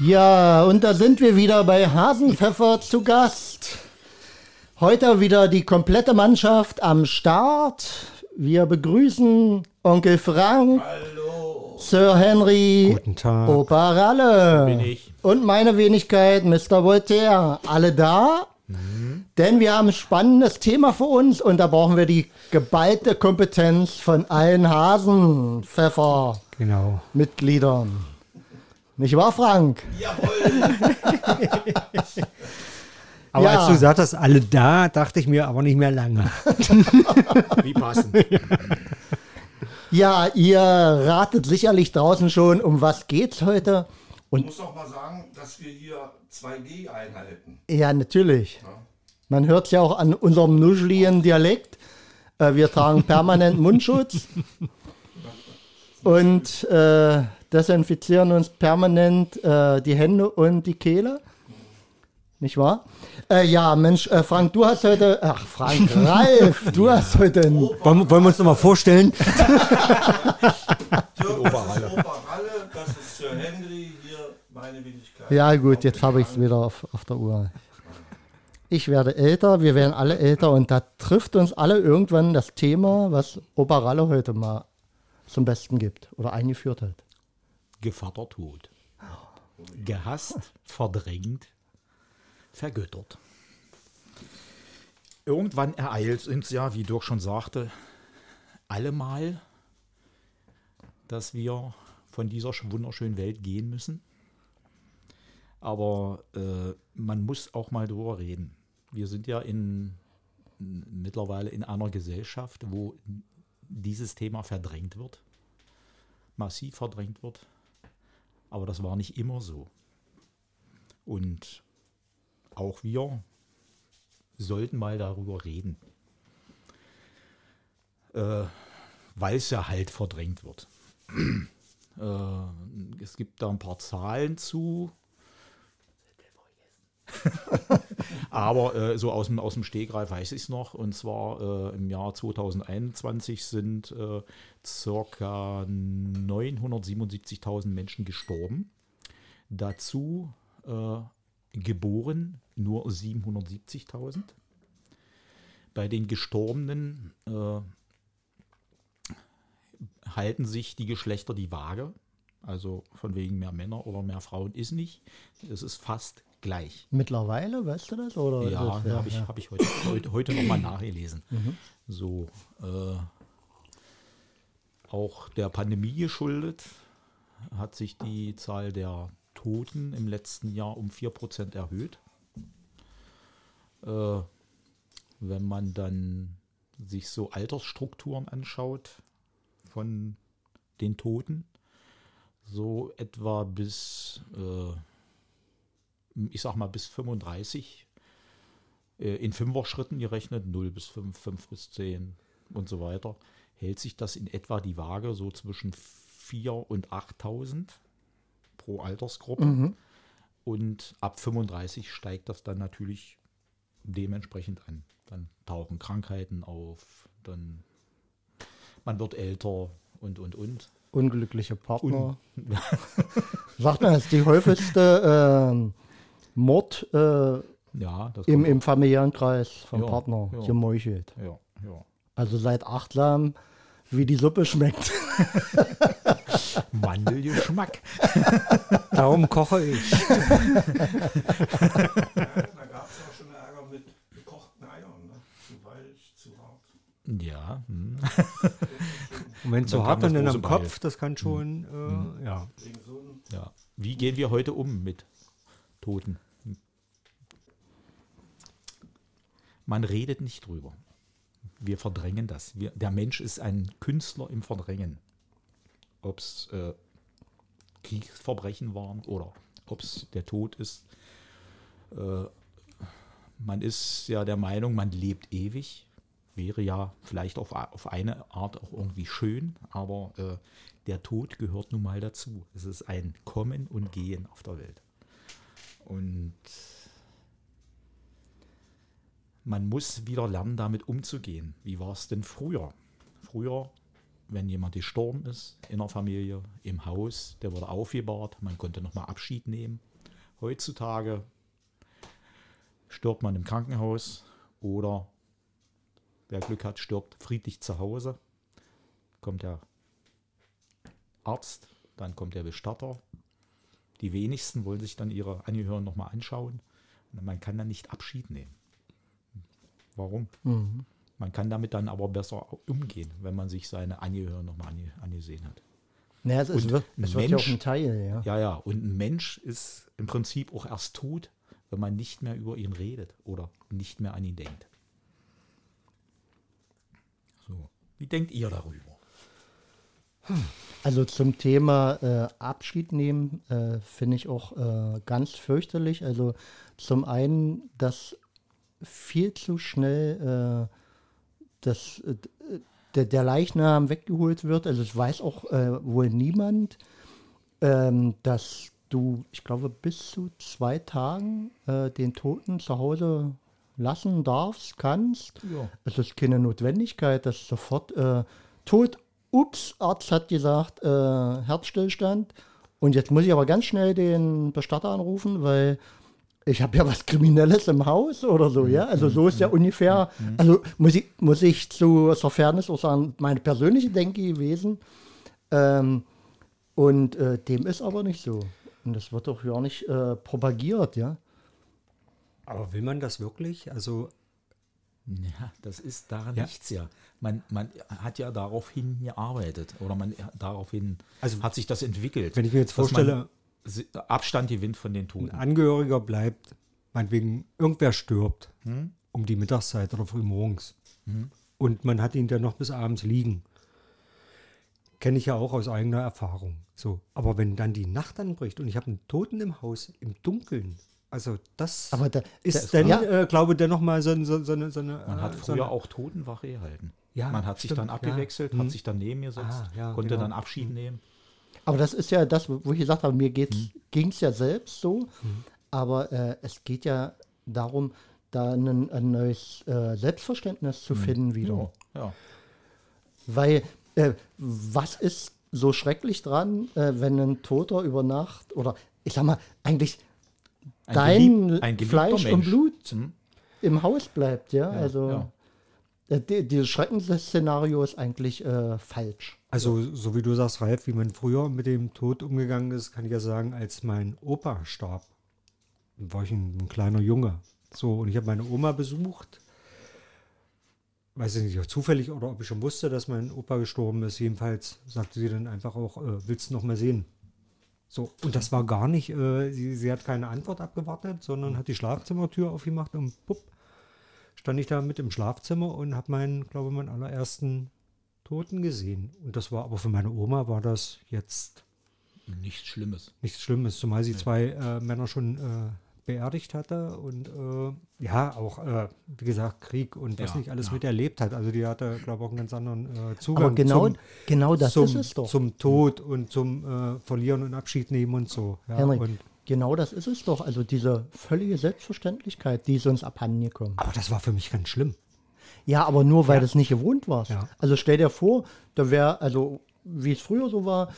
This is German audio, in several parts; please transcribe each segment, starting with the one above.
Ja, und da sind wir wieder bei Hasenpfeffer zu Gast. Heute wieder die komplette Mannschaft am Start. Wir begrüßen Onkel Frank, Hallo. Sir Henry, Guten Tag. Opa Ralle Bin ich. und meine Wenigkeit Mr. Voltaire. Alle da? Denn wir haben ein spannendes Thema für uns und da brauchen wir die geballte Kompetenz von allen Hasenpfeffer-Mitgliedern. Genau. Nicht wahr, Frank? Jawohl. Aber Ja. als du sagtest, alle da, dachte ich mir aber nicht mehr lange. Wie passend. Ja, ihr ratet sicherlich draußen schon, um was geht's heute. Ich muss auch mal sagen, dass wir hier 2G einhalten. Ja, natürlich. Man hört es ja auch an unserem nuschligen Dialekt. Äh, wir tragen permanent Mundschutz und äh, desinfizieren uns permanent äh, die Hände und die Kehle. Nicht wahr? Äh, ja, Mensch, äh, Frank, du hast heute, ach Frank, Ralf, du hast heute ein, Wollen, wollen wir uns nochmal vorstellen? Türk, das ist Sir Henry, hier meine Wenigkeit. Ja, gut, jetzt habe ich es wieder auf, auf der Uhr. Ich werde älter, wir werden alle älter und da trifft uns alle irgendwann das Thema, was Opa Ralle heute mal zum Besten gibt oder eingeführt hat. Gevatter Tod. Gehasst, verdrängt, vergöttert. Irgendwann ereilt uns ja, wie Dirk schon sagte, allemal, dass wir von dieser wunderschönen Welt gehen müssen. Aber äh, man muss auch mal drüber reden. Wir sind ja in, mittlerweile in einer Gesellschaft, wo dieses Thema verdrängt wird, massiv verdrängt wird. Aber das war nicht immer so. Und auch wir sollten mal darüber reden. Äh, weil es ja halt verdrängt wird. äh, es gibt da ein paar Zahlen zu. Aber äh, so aus dem, aus dem Stegreif weiß ich es noch. Und zwar äh, im Jahr 2021 sind äh, circa 977.000 Menschen gestorben. Dazu äh, geboren nur 770.000. Bei den Gestorbenen äh, halten sich die Geschlechter die Waage. Also von wegen mehr Männer oder mehr Frauen ist nicht. Es ist fast gleich. Mittlerweile, weißt du das? Oder Ja, habe ich, hab ich heute, heute, heute nochmal nachgelesen. So, äh, auch der Pandemie geschuldet hat sich die Zahl der Toten im letzten Jahr um 4% erhöht. Äh, wenn man dann sich so Altersstrukturen anschaut von den Toten, so etwa bis, äh, ich sag mal, bis 35 äh, in Fünfer-Schritten gerechnet, 0 bis 5, 5 bis 10 und so weiter, hält sich das in etwa die Waage so zwischen 4.000 und 8.000 pro Altersgruppe. Und ab 35 steigt das dann natürlich dementsprechend an. Dann tauchen Krankheiten auf, dann man wird älter und, und, und. Unglückliche Partner. Sagt man, das ist die häufigste ähm, Mord äh, Ja, das im, im familiären Kreis vom Ja, Partner ja. gemeuchelt. Ja, ja. Also seid achtsam, wie die Suppe schmeckt. Mandelgeschmack. Darum koche ich. Da gab es auch schon Ärger mit gekochten Eiern. Ne? Zu weich, zu hart. Ja, hm. Und wenn Dann hart und in am Kopf, das kann schon, äh, ja. Wegen so einem ja. Wie gehen wir heute um mit Toten? Man redet nicht drüber. Wir verdrängen das. Wir, der Mensch ist ein Künstler im Verdrängen. Ob es äh, Kriegsverbrechen waren oder ob es der Tod ist. Äh, man ist ja der Meinung, man lebt ewig. Wäre ja vielleicht auf, auf eine Art auch irgendwie schön, aber äh, der Tod gehört nun mal dazu. Es ist ein Kommen und Gehen auf der Welt. Und man muss wieder lernen, damit umzugehen. Wie war es denn früher? Früher, wenn jemand gestorben ist in der Familie, im Haus, der wurde aufgebahrt, man konnte nochmal Abschied nehmen. Heutzutage stirbt man im Krankenhaus oder wer Glück hat, stirbt friedlich zu Hause. Kommt der Arzt, dann kommt der Bestatter. Die wenigsten wollen sich dann ihre Angehörigen nochmal anschauen. Man kann dann nicht Abschied nehmen. Warum? Man kann damit dann aber besser umgehen, wenn man sich seine Angehörigen nochmal ange angesehen hat. Naja, es, ist, Und wird, ein es wird ja auch Mensch- ein Teil, ja. Ja, ja, und ein Mensch ist im Prinzip auch erst tot, wenn man nicht mehr über ihn redet oder nicht mehr an ihn denkt. So, wie denkt ihr darüber? Also zum Thema äh, Abschied nehmen äh, finde ich auch äh, ganz fürchterlich. Also zum einen, dass viel zu schnell äh, das, äh, der, der Leichnam weggeholt wird. Also es weiß auch äh, wohl niemand, ähm, dass du, ich glaube, bis zu zwei Tagen den Toten zu Hause lassen darfst, kannst. Ja. Es ist keine Notwendigkeit, dass sofort tot, ups, Arzt hat gesagt, äh, Herzstillstand. Und jetzt muss ich aber ganz schnell den Bestatter anrufen, weil ich habe ja was Kriminelles im Haus oder so, ja. Also so ist ja ungefähr, also muss ich, muss ich zu zur Fairness auch sagen, meine persönliche Denke gewesen. Ähm, und äh, dem ist aber nicht so. Und das wird doch gar nicht äh, propagiert, ja. Aber will man das wirklich? Also, Ja, das ist daran Ja. nichts ja. Man, man hat ja daraufhin gearbeitet oder man daraufhin Also, hat sich das entwickelt. wenn ich mir jetzt vorstelle, Abstand gewinnt von den ein Toten. Angehöriger bleibt, meinetwegen irgendwer stirbt Hm? um die Mittagszeit oder früh morgens. Und man hat ihn dann noch bis abends liegen. Kenne ich ja auch aus eigener Erfahrung. So. Aber wenn dann die Nacht anbricht und ich habe einen Toten im Haus, im Dunkeln, also das Aber da, ist da, dann, ja, äh, glaube ich, dann nochmal so, so, so eine. So eine Man hat äh, so früher eine- auch Totenwache gehalten. Ja, man hat sich stimmt, dann ja. abgewechselt, Hm. hat sich dann neben gesetzt, Ah, ja, konnte genau. dann Abschied nehmen. Aber das ist ja das, wo ich gesagt habe, mir Hm. ging es ja selbst so. Aber äh, es geht ja darum, da ein, ein neues äh, Selbstverständnis Hm. zu finden wieder. Ja, ja. Weil äh, was ist so schrecklich dran, äh, wenn ein Toter über Nacht oder ich sag mal, eigentlich Ein dein gelieb- ein Fleisch und Mensch. Blut Hm? im Haus bleibt, ja. Ja, also ja. äh, die, dieses Schreckensszenario ist eigentlich äh, falsch. Also, so wie du sagst, Ralf, wie man früher mit dem Tod umgegangen ist, kann ich ja sagen, als mein Opa starb, war ich ein, ein kleiner Junge. So, und ich habe meine Oma besucht. Weiß ich nicht, ob zufällig oder ob ich schon wusste, dass mein Opa gestorben ist. Jedenfalls sagte sie dann einfach auch, äh, willst du noch mal sehen? So, und das war gar nicht, äh, sie, sie hat keine Antwort abgewartet, sondern hat die Schlafzimmertür aufgemacht und pupp, stand ich da mit im Schlafzimmer und habe meinen, glaube ich, meinen allerersten Toten gesehen. Und das war aber für meine Oma war das jetzt Nichts Schlimmes. nichts Schlimmes, zumal sie zwei äh, Männer schon äh, beerdigt hatte und äh, ja, auch, äh, wie gesagt, Krieg und was Ja, nicht alles ja. miterlebt hat. Also die hatte, glaube ich, auch einen ganz anderen äh, Zugang Aber genau, zum, genau das zum, ist es doch. zum Tod und zum äh, Verlieren und Abschied nehmen und so. Ja, Henrik, und, genau das ist es doch. Also diese völlige Selbstverständlichkeit, die ist uns abhanden gekommen. aber das war für mich ganz schlimm. Ja, aber nur weil Ja. du es nicht gewohnt warst. Also stell dir vor, da wäre, also wie es früher so war,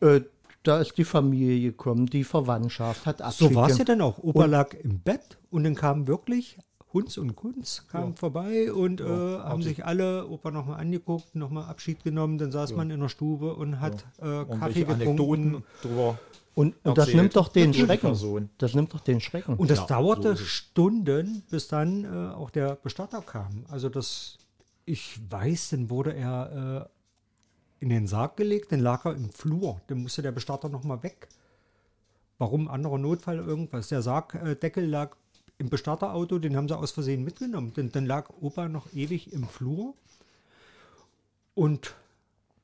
äh, da ist die Familie gekommen, die Verwandtschaft hat Abschied So war es ja dann auch. Opa lag im Bett und dann kamen wirklich Hunz und Kunz kamen vorbei und äh, haben sich alle Opa nochmal angeguckt, nochmal Abschied genommen. Dann saß man in der Stube und hat äh, Kaffee getrunken. Drüber. Und, und das nimmt doch den Schrecken. Das nimmt doch den Schrecken. Und das Ja, dauerte so. Stunden, bis dann äh, auch der Bestatter kam. Also das, ich weiß, dann wurde er äh, in den Sarg gelegt, dann lag er im Flur. Dann musste der Bestatter nochmal weg. Warum? Anderer Notfall, irgendwas. Der Sargdeckel lag im Bestatterauto, den haben sie aus Versehen mitgenommen. Dann, dann lag Opa noch ewig im Flur. Und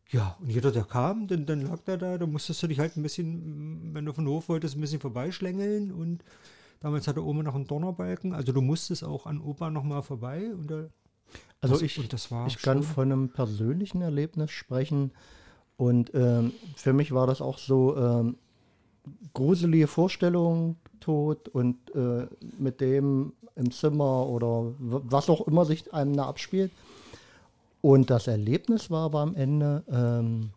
ja, und jeder, der kam, dann, dann lag der da, da musstest du dich halt ein bisschen, wenn du von Hof wolltest, ein bisschen vorbeischlängeln und damals hatte Oma noch einen Donnerbalken, also du musstest auch an Opa nochmal vorbei und da, Also das, ich, ich kann von einem persönlichen Erlebnis sprechen. Und ähm, für mich war das auch so ähm, gruselige Vorstellung, Tod und äh, mit dem im Zimmer oder was auch immer sich einem da abspielt. Und das Erlebnis war aber am Ende, ähm,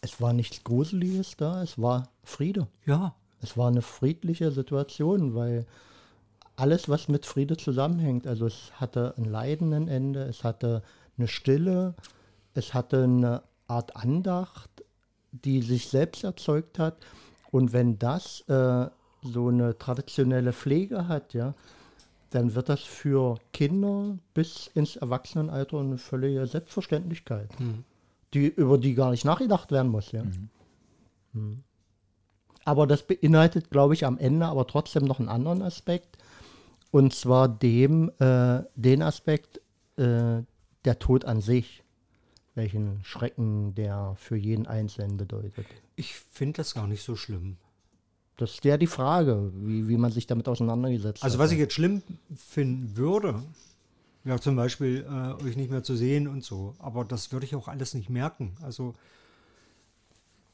es war nichts Gruseliges da, es war Friede. ja, Es war eine friedliche Situation, weil alles, was mit Friede zusammenhängt, also es hatte ein Leiden ein Ende, es hatte eine Stille, es hatte eine Art Andacht, die sich selbst erzeugt hat. Und wenn das äh, so eine traditionelle Pflege hat, ja, dann wird das für Kinder bis ins Erwachsenenalter eine völlige Selbstverständlichkeit, die, über die gar nicht nachgedacht werden muss. Ja. Mhm. Aber das beinhaltet, glaube ich, am Ende aber trotzdem noch einen anderen Aspekt. Und zwar dem, äh, den Aspekt, äh, der Tod an sich. Welchen Schrecken der für jeden Einzelnen bedeutet. Ich finde das gar nicht so schlimm. Das ist ja die Frage, wie, wie man sich damit auseinandergesetzt Also hat. was ich jetzt schlimm finden würde, wäre zum Beispiel äh, euch nicht mehr zu sehen und so. Aber das würde ich auch alles nicht merken. Also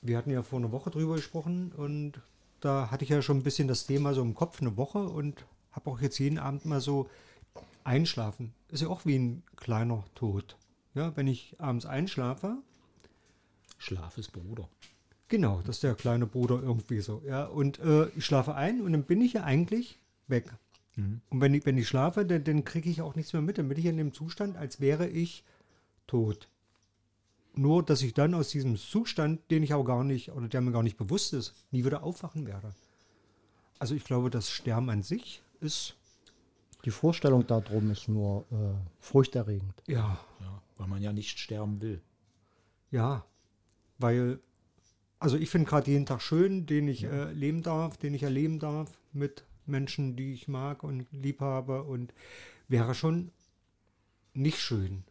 wir hatten ja vor einer Woche drüber gesprochen und da hatte ich ja schon ein bisschen das Thema so im Kopf eine Woche und habe auch jetzt jeden Abend mal so einschlafen. Ist ja auch wie ein kleiner Tod. Ja, wenn ich abends einschlafe, Schlaf ist Bruder. Genau, das ist der kleine Bruder irgendwie so. Ja, und äh, ich schlafe ein und dann bin ich ja eigentlich weg. Und wenn ich, wenn ich schlafe, dann, dann kriege ich auch nichts mehr mit. Dann bin ich in dem Zustand, als wäre ich tot. Nur, dass ich dann aus diesem Zustand, den ich auch gar nicht, oder der mir gar nicht bewusst ist, nie wieder aufwachen werde. Also ich glaube, das Sterben an sich ist, Die Vorstellung darum ist nur äh, furchterregend. ja, Ja, weil man ja nicht sterben will. Ja, weil, also ich finde gerade jeden Tag schön, den ich äh, leben darf, den ich erleben darf mit Menschen, die ich mag und lieb habe und wäre schon nicht schön.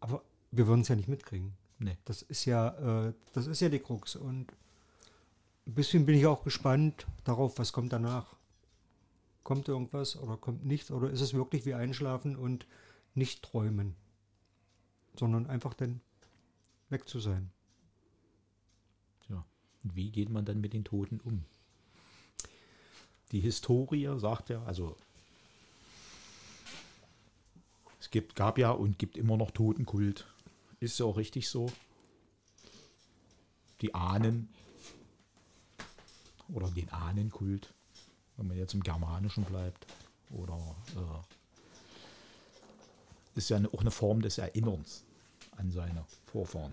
Aber wir würden es ja nicht mitkriegen. Nee. Das ist ja, äh, das ist ja die Krux und ein bisschen bin ich auch gespannt darauf, was kommt danach. Kommt irgendwas oder kommt nichts oder ist es wirklich wie einschlafen und nicht träumen, sondern einfach dann weg zu sein. Ja. Wie geht man dann mit den Toten um? Die Historie sagt ja, also es gibt, gab ja und gibt immer noch Totenkult. Ist ja auch richtig so. Die Ahnen oder den Ahnenkult, wenn man jetzt im Germanischen bleibt. Oder äh, ist ja eine, auch eine Form des Erinnerns an seine Vorfahren.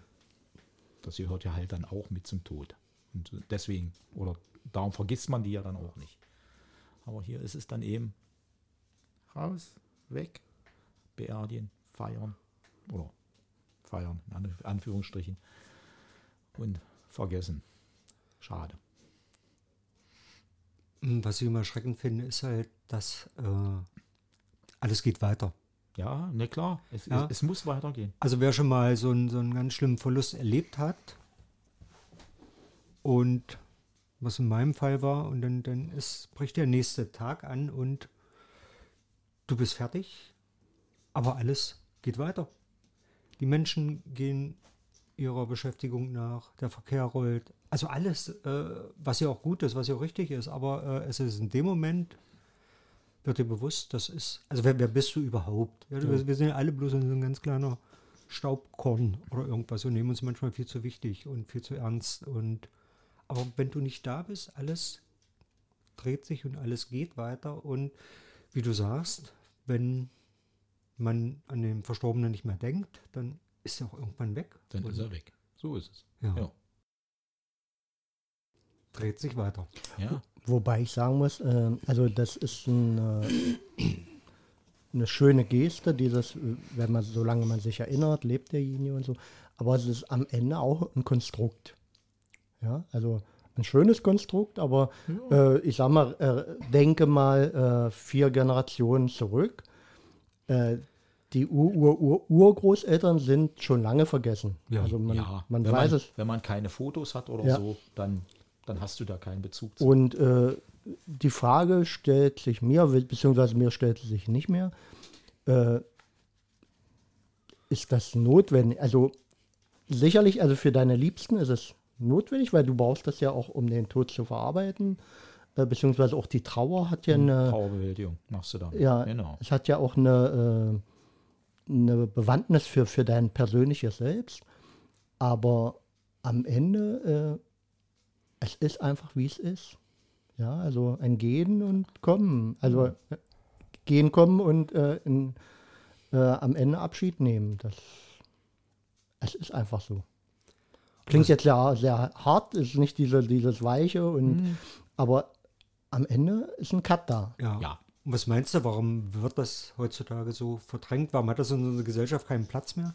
Das gehört ja halt dann auch mit zum Tod. Und deswegen, oder darum vergisst man die ja dann auch nicht. Aber hier ist es dann eben raus, weg, beerdigen, feiern oder feiern, in An- Anführungsstrichen, und vergessen. Schade. Mm, Was ich immer schreckend finde, ist halt, dass äh, alles geht weiter. Ja, ne klar, es, Ja. es, es muss weitergehen. Also wer schon mal so einen, so einen ganz schlimmen Verlust erlebt hat und was in meinem Fall war und dann, dann ist, bricht der nächste Tag an und du bist fertig, aber alles geht weiter. Die Menschen gehen ihrer Beschäftigung nach, der Verkehr rollt, also alles, äh, was ja auch gut ist, was ja auch richtig ist, aber äh, es ist in dem Moment, wird dir bewusst, das ist, also wer, wer bist du überhaupt? Ja, wir, wir sind ja alle bloß so ein ganz kleiner Staubkorn oder irgendwas und nehmen uns manchmal viel zu wichtig und viel zu ernst. Und aber wenn du nicht da bist, alles dreht sich und alles geht weiter. Und wie du sagst, wenn man an den Verstorbenen nicht mehr denkt, dann ist er auch irgendwann weg. Dann ist er weg. So ist es. Ja. Ja. dreht sich weiter. ja. Wobei ich sagen muss, äh, also das ist eine, eine schöne Geste, dieses, äh, wenn man, solange man sich erinnert, lebt derjenige und so. Aber es ist am Ende auch ein Konstrukt. Ja, also ein schönes Konstrukt, aber äh, ich sag mal, äh, denke mal äh, vier Generationen zurück. Die Ur-Ur-Ur-Urgroßeltern sind schon lange vergessen. Ja. also man, ja. man wenn, weiß man, es. wenn man keine Fotos hat oder Ja. so, dann, dann hast du da keinen Bezug zu. Und äh, die Frage stellt sich mir, beziehungsweise mir stellt sie sich nicht mehr, äh, ist das notwendig? Also sicherlich, also für deine Liebsten ist es notwendig, weil du brauchst das ja auch, um den Tod zu verarbeiten, äh, beziehungsweise auch die Trauer hat ja eine, Trauerbewältigung machst du dann. ja, genau. es hat ja auch eine, äh, eine Bewandtnis für, für dein persönliches Selbst, aber am Ende, äh, es ist einfach, wie es ist. Ja, also ein Gehen und Kommen. Also äh, gehen, kommen und äh, in, äh, am Ende Abschied nehmen. Das, es ist einfach so. Klingt jetzt sehr, sehr hart, ist nicht diese, dieses Weiche, und, aber am Ende ist ein Cut da. Ja. Ja. Und was meinst du, warum wird das heutzutage so verdrängt? Warum hat das in unserer Gesellschaft keinen Platz mehr?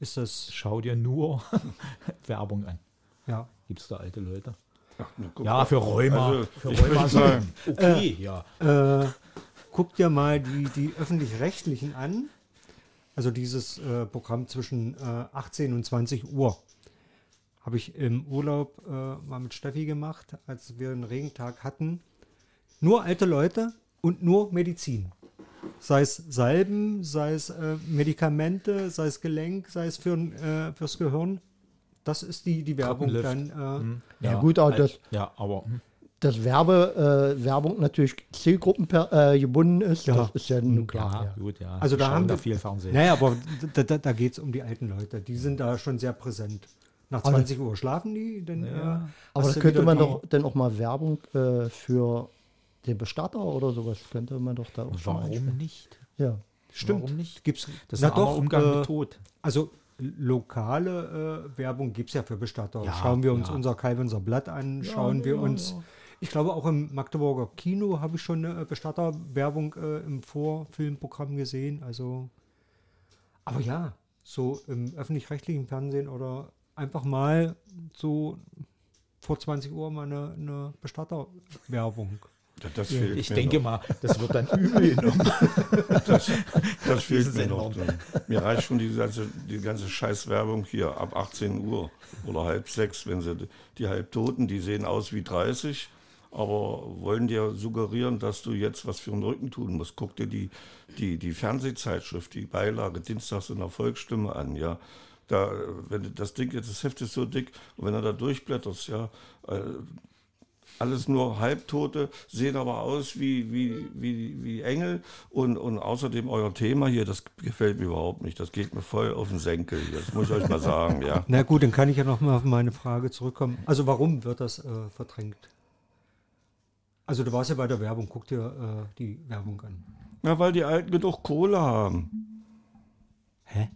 Ist das, Schau dir nur Werbung an. ja. Gibt es da alte Leute? Ach, Ja, für Rheuma. Also, für ich Rheuma sagen, Okay, ja. Äh, guck dir mal die, die öffentlich-rechtlichen an. Also dieses äh, Programm zwischen äh, 18 und 20 Uhr. Habe ich im Urlaub äh, mal mit Steffi gemacht, als wir einen Regentag hatten. Nur alte Leute und nur Medizin. Sei es Salben, sei es äh, Medikamente, sei es Gelenk, sei es für, äh, fürs Gehirn. Das ist die, die Werbung dann. Äh, Ja, gut, aber al- das- Ja, aber hm, Dass Werbe, äh, Werbung natürlich Zielgruppen äh, gebunden ist, Ja. das ist ja nun klar. ja, Ja. gut, ja. Also da haben da wir- viel Fernsehen. Naja, aber da, da, da geht es um die alten Leute. Die sind da schon sehr präsent. Nach Aber- 20 Uhr schlafen die, dann. Äh, Aber da könnte man doch dann auch mal Werbung äh, für den Bestatter oder sowas, könnte man doch da auch schon Warum nicht? Ja. Stimmt. Warum nicht? Gibt's, Das ist na armer doch, Umgang äh, mit Tod. Also lokale äh, Werbung gibt es ja für Bestatter. Ja, schauen wir uns ja. unser Kalvenser Blatt an, schauen wir ja, uns. ja. Ich glaube, auch im Magdeburger Kino habe ich schon eine Bestatterwerbung äh, im Vorfilmprogramm gesehen. Also, aber ja, so im öffentlich-rechtlichen Fernsehen oder einfach mal so vor 20 Uhr mal eine, eine Bestatterwerbung. Das, das fehlt Ich mir denke noch. mal, das wird dann übel genommen. Das fehlt mir Sendern. noch. Mir reicht schon die ganze, die ganze Scheißwerbung hier ab 18 Uhr oder halb sechs, wenn sie die Halbtoten, die sehen aus wie 30, aber wollen dir suggerieren, dass du jetzt was für den Rücken tun musst. Guck dir die, die, die Fernsehzeitschrift, die Beilage Dienstags in der Volksstimme an, ja. Da, wenn das Ding jetzt, das Heft ist so dick, und wenn du da durchblätterst, ja, äh, alles nur Halbtote, sehen aber aus wie, wie, wie, wie Engel. Und, und außerdem euer Thema hier, das gefällt mir überhaupt nicht. Das geht mir voll auf den Senkel hier. Das muss ich euch mal sagen, ja. Na gut, dann kann ich ja noch mal auf meine Frage zurückkommen. Also warum wird das äh, verdrängt? Also du warst ja bei der Werbung, guck dir äh, die Werbung an. Na, weil die Alten genug Kohle haben. Hä?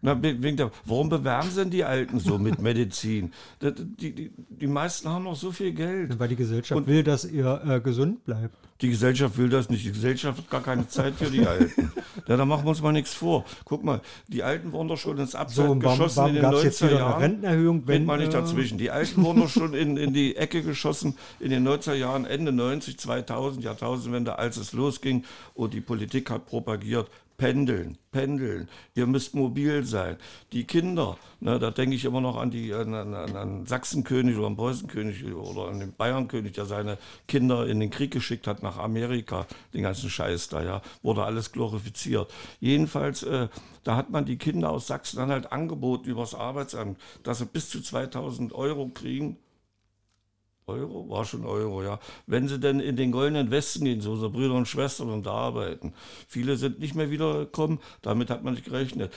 Na, we- wegen der, warum bewerben sie denn die Alten so mit Medizin? Die, die, die meisten haben noch so viel Geld. Weil die Gesellschaft Und- will, dass ihr äh, gesund bleibt. Die Gesellschaft will das nicht. Die Gesellschaft hat gar keine Zeit für die Alten. Ja, da machen wir uns mal nichts vor. Guck mal, die Alten wurden doch schon ins So, Abseits warum, geschossen warum in den gab es jetzt 90er wieder eine Jahren. Rentenerhöhung? Wenn mal nicht äh, dazwischen. Die Alten wurden doch schon in, in die Ecke geschossen in den 90er Jahren, Ende 90, 2000, Jahrtausendwende, als es losging und die Politik hat propagiert, pendeln, pendeln, ihr müsst mobil sein. Die Kinder, ne, da denke ich immer noch an, die, an, an, an Sachsenkönig oder an Preußenkönig oder an den Bayernkönig, der seine Kinder in den Krieg geschickt hat nach Amerika, den ganzen Scheiß da, ja, wurde alles glorifiziert. Jedenfalls, äh, da hat man die Kinder aus Sachsen-Anhalt angeboten übers Arbeitsamt, dass sie bis zu 2000 Euro kriegen, Euro? War schon Euro, ja. Wenn sie denn in den goldenen Westen gehen, so unsere Brüder und Schwestern und da arbeiten. Viele sind nicht mehr wiedergekommen, damit hat man nicht gerechnet.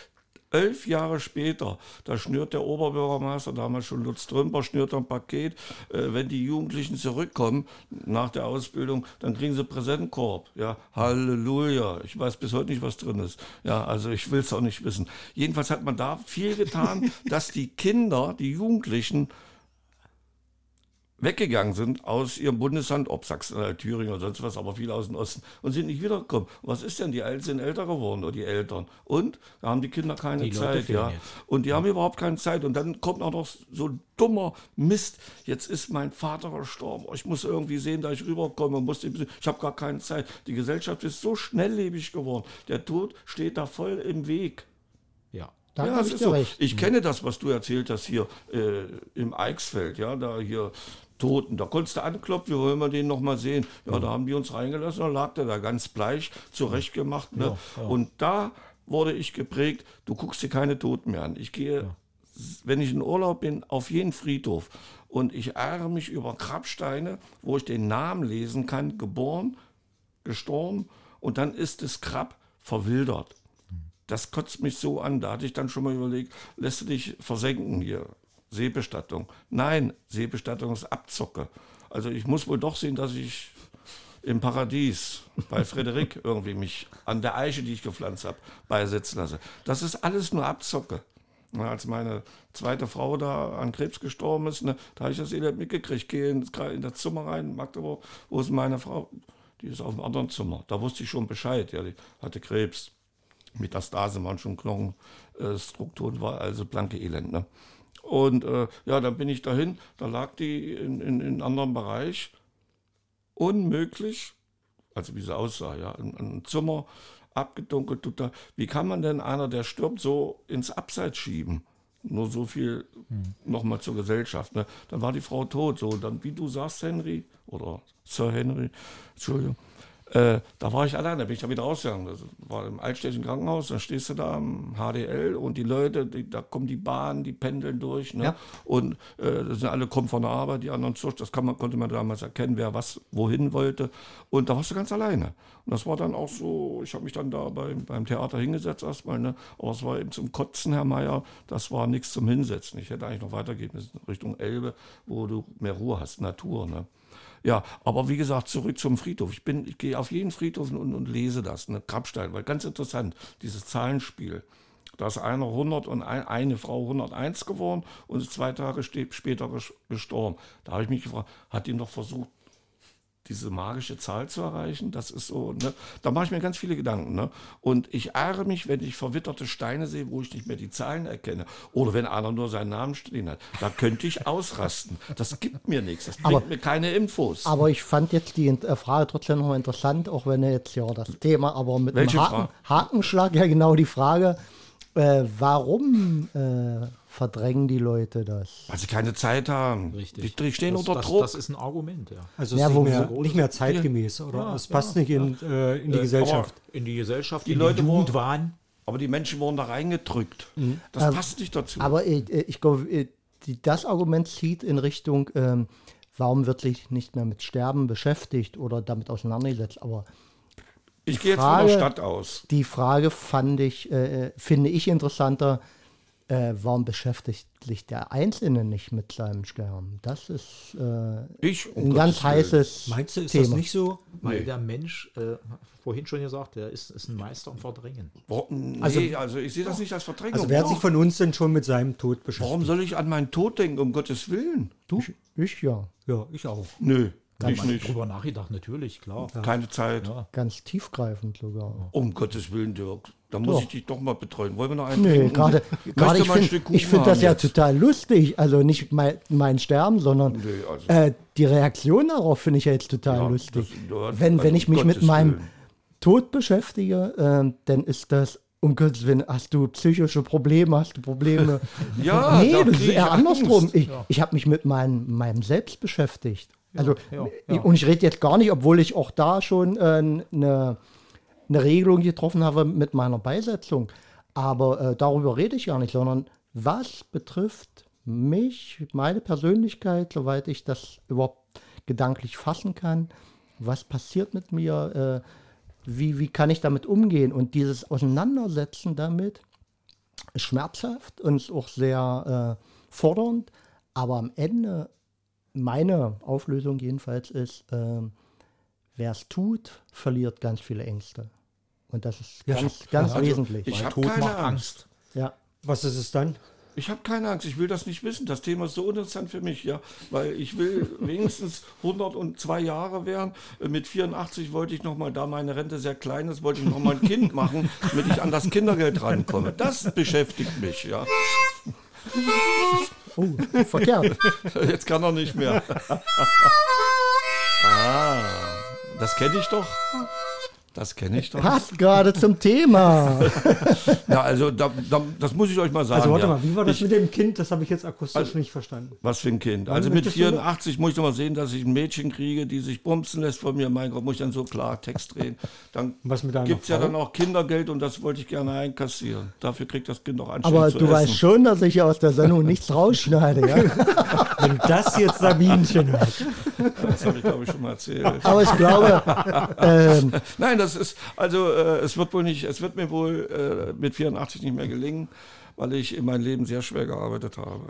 Elf Jahre später, da schnürt der Oberbürgermeister, damals schon Lutz Trümper, schnürt ein Paket. Äh, wenn die Jugendlichen zurückkommen nach der Ausbildung, dann kriegen sie Präsentkorb. Ja, Halleluja. Ich weiß bis heute nicht, was drin ist. Ja, also ich will es auch nicht wissen. Jedenfalls hat man da viel getan, dass die Kinder, die Jugendlichen, weggegangen sind aus ihrem Bundesland, ob Sachsen, Thüringen oder sonst was, aber viele aus dem Osten und sind nicht wiedergekommen. Was ist denn? Die Alten sind älter geworden oder die Eltern. Und da haben die Kinder keine Die Zeit, ja. jetzt. Und die haben überhaupt keine Zeit. Und dann kommt auch noch so ein dummer Mist. Jetzt ist mein Vater gestorben. Ich muss irgendwie sehen, dass ich rüberkomme. Muss den, ich habe gar keine Zeit. Die Gesellschaft ist so schnelllebig geworden. Der Tod steht da voll im Weg. Ja. Da ja, das ich ist so. recht. Ich kenne das, was du erzählt hast hier äh, im Eichsfeld, ja, da hier Toten. Da konntest du anklopfen, wir wollen wir den noch mal sehen. Ja, da haben die uns reingelassen, da lag der da ganz bleich, zurechtgemacht. Ne? Ja, ja. Und da wurde ich geprägt, du guckst dir keine Toten mehr an. Ich gehe, wenn ich in Urlaub bin, auf jeden Friedhof. Und ich ärgere mich über Grabsteine, wo ich den Namen lesen kann, geboren, gestorben und dann ist das Grab verwildert. Das kotzt mich so an. Da hatte ich dann schon mal überlegt, lässt du dich versenken hier. Seebestattung. Nein, Seebestattung ist Abzocke. Also ich muss wohl doch sehen, dass ich im Paradies bei Frederik irgendwie mich an der Eiche, die ich gepflanzt habe, beisetzen lasse. Das ist alles nur Abzocke. Na, als meine zweite Frau da an Krebs gestorben ist, ne, da habe ich das Elend mitgekriegt. Ich gehe in, in das Zimmer rein, in Magdeburg, wo ist meine Frau? Die ist auf dem anderen Zimmer. Da wusste ich schon Bescheid. Ja, die hatte Krebs. Metastase waren schon Knochenstrukturen, war also blanke Elend. Ne? Und äh, ja, dann bin ich dahin, da lag die in, in, in einem anderen Bereich. Unmöglich, also wie sie aussah, ja, ein, ein Zimmer, abgedunkelt, total. Wie kann man denn einer, der stirbt, so ins Abseits schieben? Nur so viel hm. nochmal zur Gesellschaft. Ne? Dann war die Frau tot. So, dann, wie du sagst, Henry, oder Sir Henry, Entschuldigung, äh, da war ich alleine, da bin ich da wieder rausgegangen. Das war im altstädtischen Krankenhaus, dann stehst du da am HDL und die Leute, die, da kommen die Bahnen, die pendeln durch. Ne? Ja. Und äh, das sind alle kommen von der Arbeit, die anderen zurück. Das man, konnte man damals erkennen, wer was wohin wollte. Und da warst du ganz alleine. Und das war dann auch so, ich habe mich dann da beim, beim Theater hingesetzt erstmal. Ne? Aber es war eben zum Kotzen, Herr Meier, das war nichts zum Hinsetzen. Ich hätte eigentlich noch weitergehen müssen Richtung Elbe, wo du mehr Ruhe hast, Natur. Ne? Ja, aber wie gesagt, zurück zum Friedhof. Ich, bin, ich gehe auf jeden Friedhof und, und lese das, ne, Grabstein, weil ganz interessant, dieses Zahlenspiel. Da ist einer 100 und ein, eine Frau 101 geworden und ist zwei Tage später gestorben. Da habe ich mich gefragt, hat die noch versucht, diese magische Zahl zu erreichen, das ist so, ne? da mache ich mir ganz viele Gedanken. Ne? Und ich ärgere mich, wenn ich verwitterte Steine sehe, wo ich nicht mehr die Zahlen erkenne. Oder wenn einer nur seinen Namen stehen hat. Da könnte ich ausrasten. Das gibt mir nichts. Das bringt aber, mir keine Infos. Aber ich fand jetzt die Frage trotzdem noch interessant, auch wenn jetzt ja das Thema, aber mit Welche einem Haken, Hakenschlag, ja genau die Frage, äh, warum äh, verdrängen die Leute das? Weil sie keine Zeit haben. Richtig. Die, die stehen das, unter das, Druck. Das ist ein Argument, ja. Also ja, nicht, mehr, nicht mehr zeitgemäß, oder? Ja, es passt ja, nicht in, äh, in die äh, Gesellschaft. In die Gesellschaft, die in Leute Jugendwahn. Aber die Menschen wurden da reingedrückt. Mhm. Das ähm, passt nicht dazu. Aber ich, ich glaube, das Argument zieht in Richtung, ähm, warum wird sich nicht mehr mit Sterben beschäftigt oder damit auseinandergesetzt. Aber ich gehe jetzt von der Stadt aus. Die Frage fand ich, äh, finde ich interessanter. Äh, warum beschäftigt sich der Einzelne nicht mit seinem Sterben? Das ist äh, ich, um ein ganz heißes Meinst du, ist Thema. das nicht so? Weil nee. der Mensch, äh, vorhin schon gesagt, der ist, ist ein Meister im Verdrängen. Nee, also, also ich sehe das nicht als Verdrängung. Also wer hat sich von uns denn schon mit seinem Tod beschäftigt? Warum soll ich an meinen Tod denken, um Gottes Willen? Du? Ich, ich ja. Ja, ich auch. Nö. Da ich nicht. drüber nachgedacht, natürlich, klar. Ja. Keine Zeit. Ja. Ganz tiefgreifend sogar. Um Gottes Willen, Dirk. Da muss doch. ich dich doch mal betreuen. Wollen wir noch einen? Nee, gerade, gerade ich finde find das ja total lustig. Also nicht mein, mein Sterben, sondern nee, also. äh, die Reaktion darauf finde ich ja jetzt total ja, lustig. Das, wenn, also wenn ich mich Gottes mit meinem Willen. Tod beschäftige, äh, dann ist das um Gottes Willen, hast du psychische Probleme, hast du Probleme? ja, nee, das ist eher andersrum. Ich, ja. ich habe mich mit mein, meinem Selbst beschäftigt. Also, ja, ja. und ich rede jetzt gar nicht, obwohl ich auch da schon äh, eine, eine Regelung getroffen habe mit meiner Beisetzung. Aber äh, darüber rede ich gar nicht, sondern was betrifft mich, meine Persönlichkeit, soweit ich das überhaupt gedanklich fassen kann, was passiert mit mir, äh, wie, wie kann ich damit umgehen? Und dieses Auseinandersetzen damit ist schmerzhaft und ist auch sehr äh, fordernd, aber am Ende meine Auflösung jedenfalls ist, äh, wer es tut, verliert ganz viele Ängste. Und das ist ja, ganz, ganz also wesentlich. Ich habe keine Angst. Angst. Ja. Was ist es dann? Ich habe keine Angst, ich will das nicht wissen. Das Thema ist so interessant für mich, ja, weil ich will wenigstens 102 Jahre werden. Mit 84 wollte ich noch mal, da meine Rente sehr klein ist, wollte ich noch mal ein Kind machen, damit ich an das Kindergeld rankomme. Das beschäftigt mich, ja. Oh, verkehrt. Jetzt kann er nicht mehr. ah, das kenne ich doch. Das kenne ich doch. Passt gerade zum Thema. ja, also da, da, das muss ich euch mal sagen. Also warte ja. mal, wie war das ich, mit dem Kind? Das habe ich jetzt akustisch also, nicht verstanden. Was für ein Kind? Also mit 84 muss ich doch mal sehen, dass ich ein Mädchen kriege, die sich bumsen lässt von mir. Mein Gott, muss ich dann so klar Text drehen. Dann gibt es ja dann auch Kindergeld und das wollte ich gerne einkassieren. Dafür kriegt das Kind noch anständig Aber du essen. weißt schon, dass ich aus der Sendung nichts rausschneide, ja? Wenn das jetzt Sabinchen hat. Das habe ich, glaube ich, schon mal erzählt. Aber ich glaube... Ähm, Nein, das ist, also äh, es wird wohl nicht, es wird mir wohl äh, mit 84 nicht mehr gelingen. weil ich in meinem Leben sehr schwer gearbeitet habe.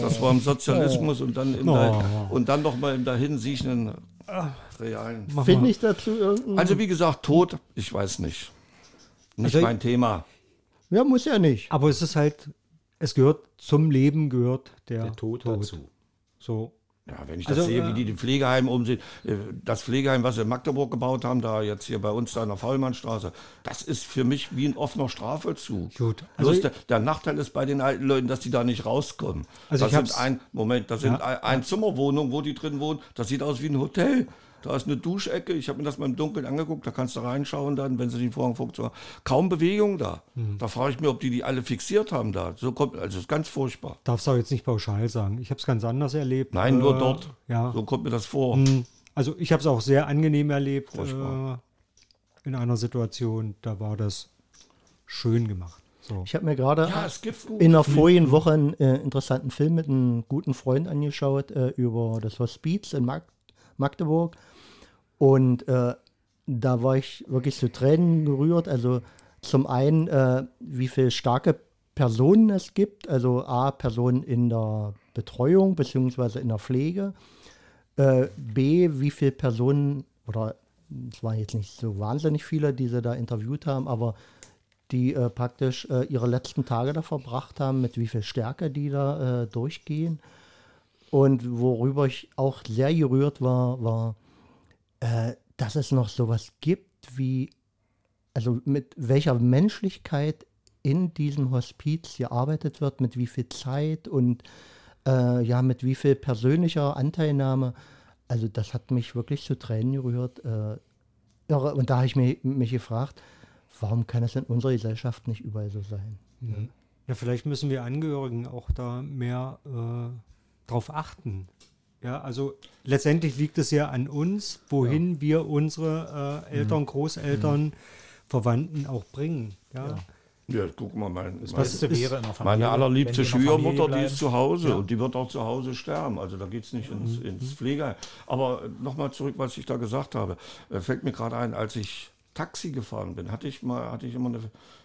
Das war im Sozialismus und dann in der, und dann noch mal im dahin siechenden realen. Finde ich dazu irgendein. Also wie gesagt, Tod, ich weiß nicht. Nicht Also ich- mein Thema. ja, muss ja nicht. Aber es ist halt, es gehört zum Leben gehört der, Der Tod dazu. So. Ja, wenn ich das Also, sehe, äh, wie die die Pflegeheim umsehen, äh, das Pflegeheim, was sie in Magdeburg gebaut haben, da jetzt hier bei uns da in der Faulmannstraße, das ist für mich wie ein offener Strafvollzug. Gut, Also also der, der Nachteil ist bei den alten Leuten, dass die da nicht rauskommen. Also das ich sind ein, Moment, das sind Ja, ein, ein Zimmerwohnung, wo die drin wohnen, das sieht aus wie ein Hotel. Da ist eine Duschecke, ich habe mir das mal im Dunkeln angeguckt, da kannst du reinschauen dann, wenn sie den Vorhang funktioniert. Kaum Bewegung da. Mhm. Da frage ich mich, ob die die alle fixiert haben da. So kommt, also das ist ganz furchtbar. darf es auch jetzt nicht pauschal sagen. Ich habe es ganz anders erlebt. Nein, nur Äh, dort. Ja. So kommt mir das vor. Hm, Also ich habe es auch sehr angenehm erlebt Furchtbar. äh, in einer Situation, da war das schön gemacht. So. Ich habe mir gerade Ja, in der vorigen Woche einen äh, interessanten Film mit einem guten Freund angeschaut äh, über das Hospiz in Mag Magdeburg. Und äh, da war ich wirklich zu Tränen gerührt. Also zum einen, äh, wie viele starke Personen es gibt. Also A, Personen in der Betreuung beziehungsweise in der Pflege. Äh, B, wie viele Personen, oder es waren jetzt nicht so wahnsinnig viele, die sie da interviewt haben, aber die äh, praktisch äh, ihre letzten Tage da verbracht haben, mit wie viel Stärke die da äh, durchgehen. Und worüber ich auch sehr gerührt war, war, äh, dass es noch sowas gibt wie, also mit welcher Menschlichkeit in diesem Hospiz gearbeitet wird, mit wie viel Zeit und äh, ja, mit wie viel persönlicher Anteilnahme. Also das hat mich wirklich zu Tränen gerührt. Äh, und da habe ich mich, mich gefragt, warum kann es in unserer Gesellschaft nicht überall so sein? Ja, vielleicht müssen wir Angehörigen auch da mehr äh, drauf achten. Ja, also letztendlich liegt es ja an uns, wohin wir unsere äh, Eltern, Großeltern, Verwandten auch bringen. Ja, Ja, guck mal, mein, Das mein, Beste wäre in der Familie. meine allerliebste die Schwiegermutter, die ist zu Hause und die wird auch zu Hause sterben. Also da geht es nicht ins, Mhm. ins Pflegeheim. Aber nochmal zurück, was ich da gesagt habe. Äh, fällt mir gerade ein, als ich Taxi gefahren bin, hatte ich mal, hatte ich immer eine,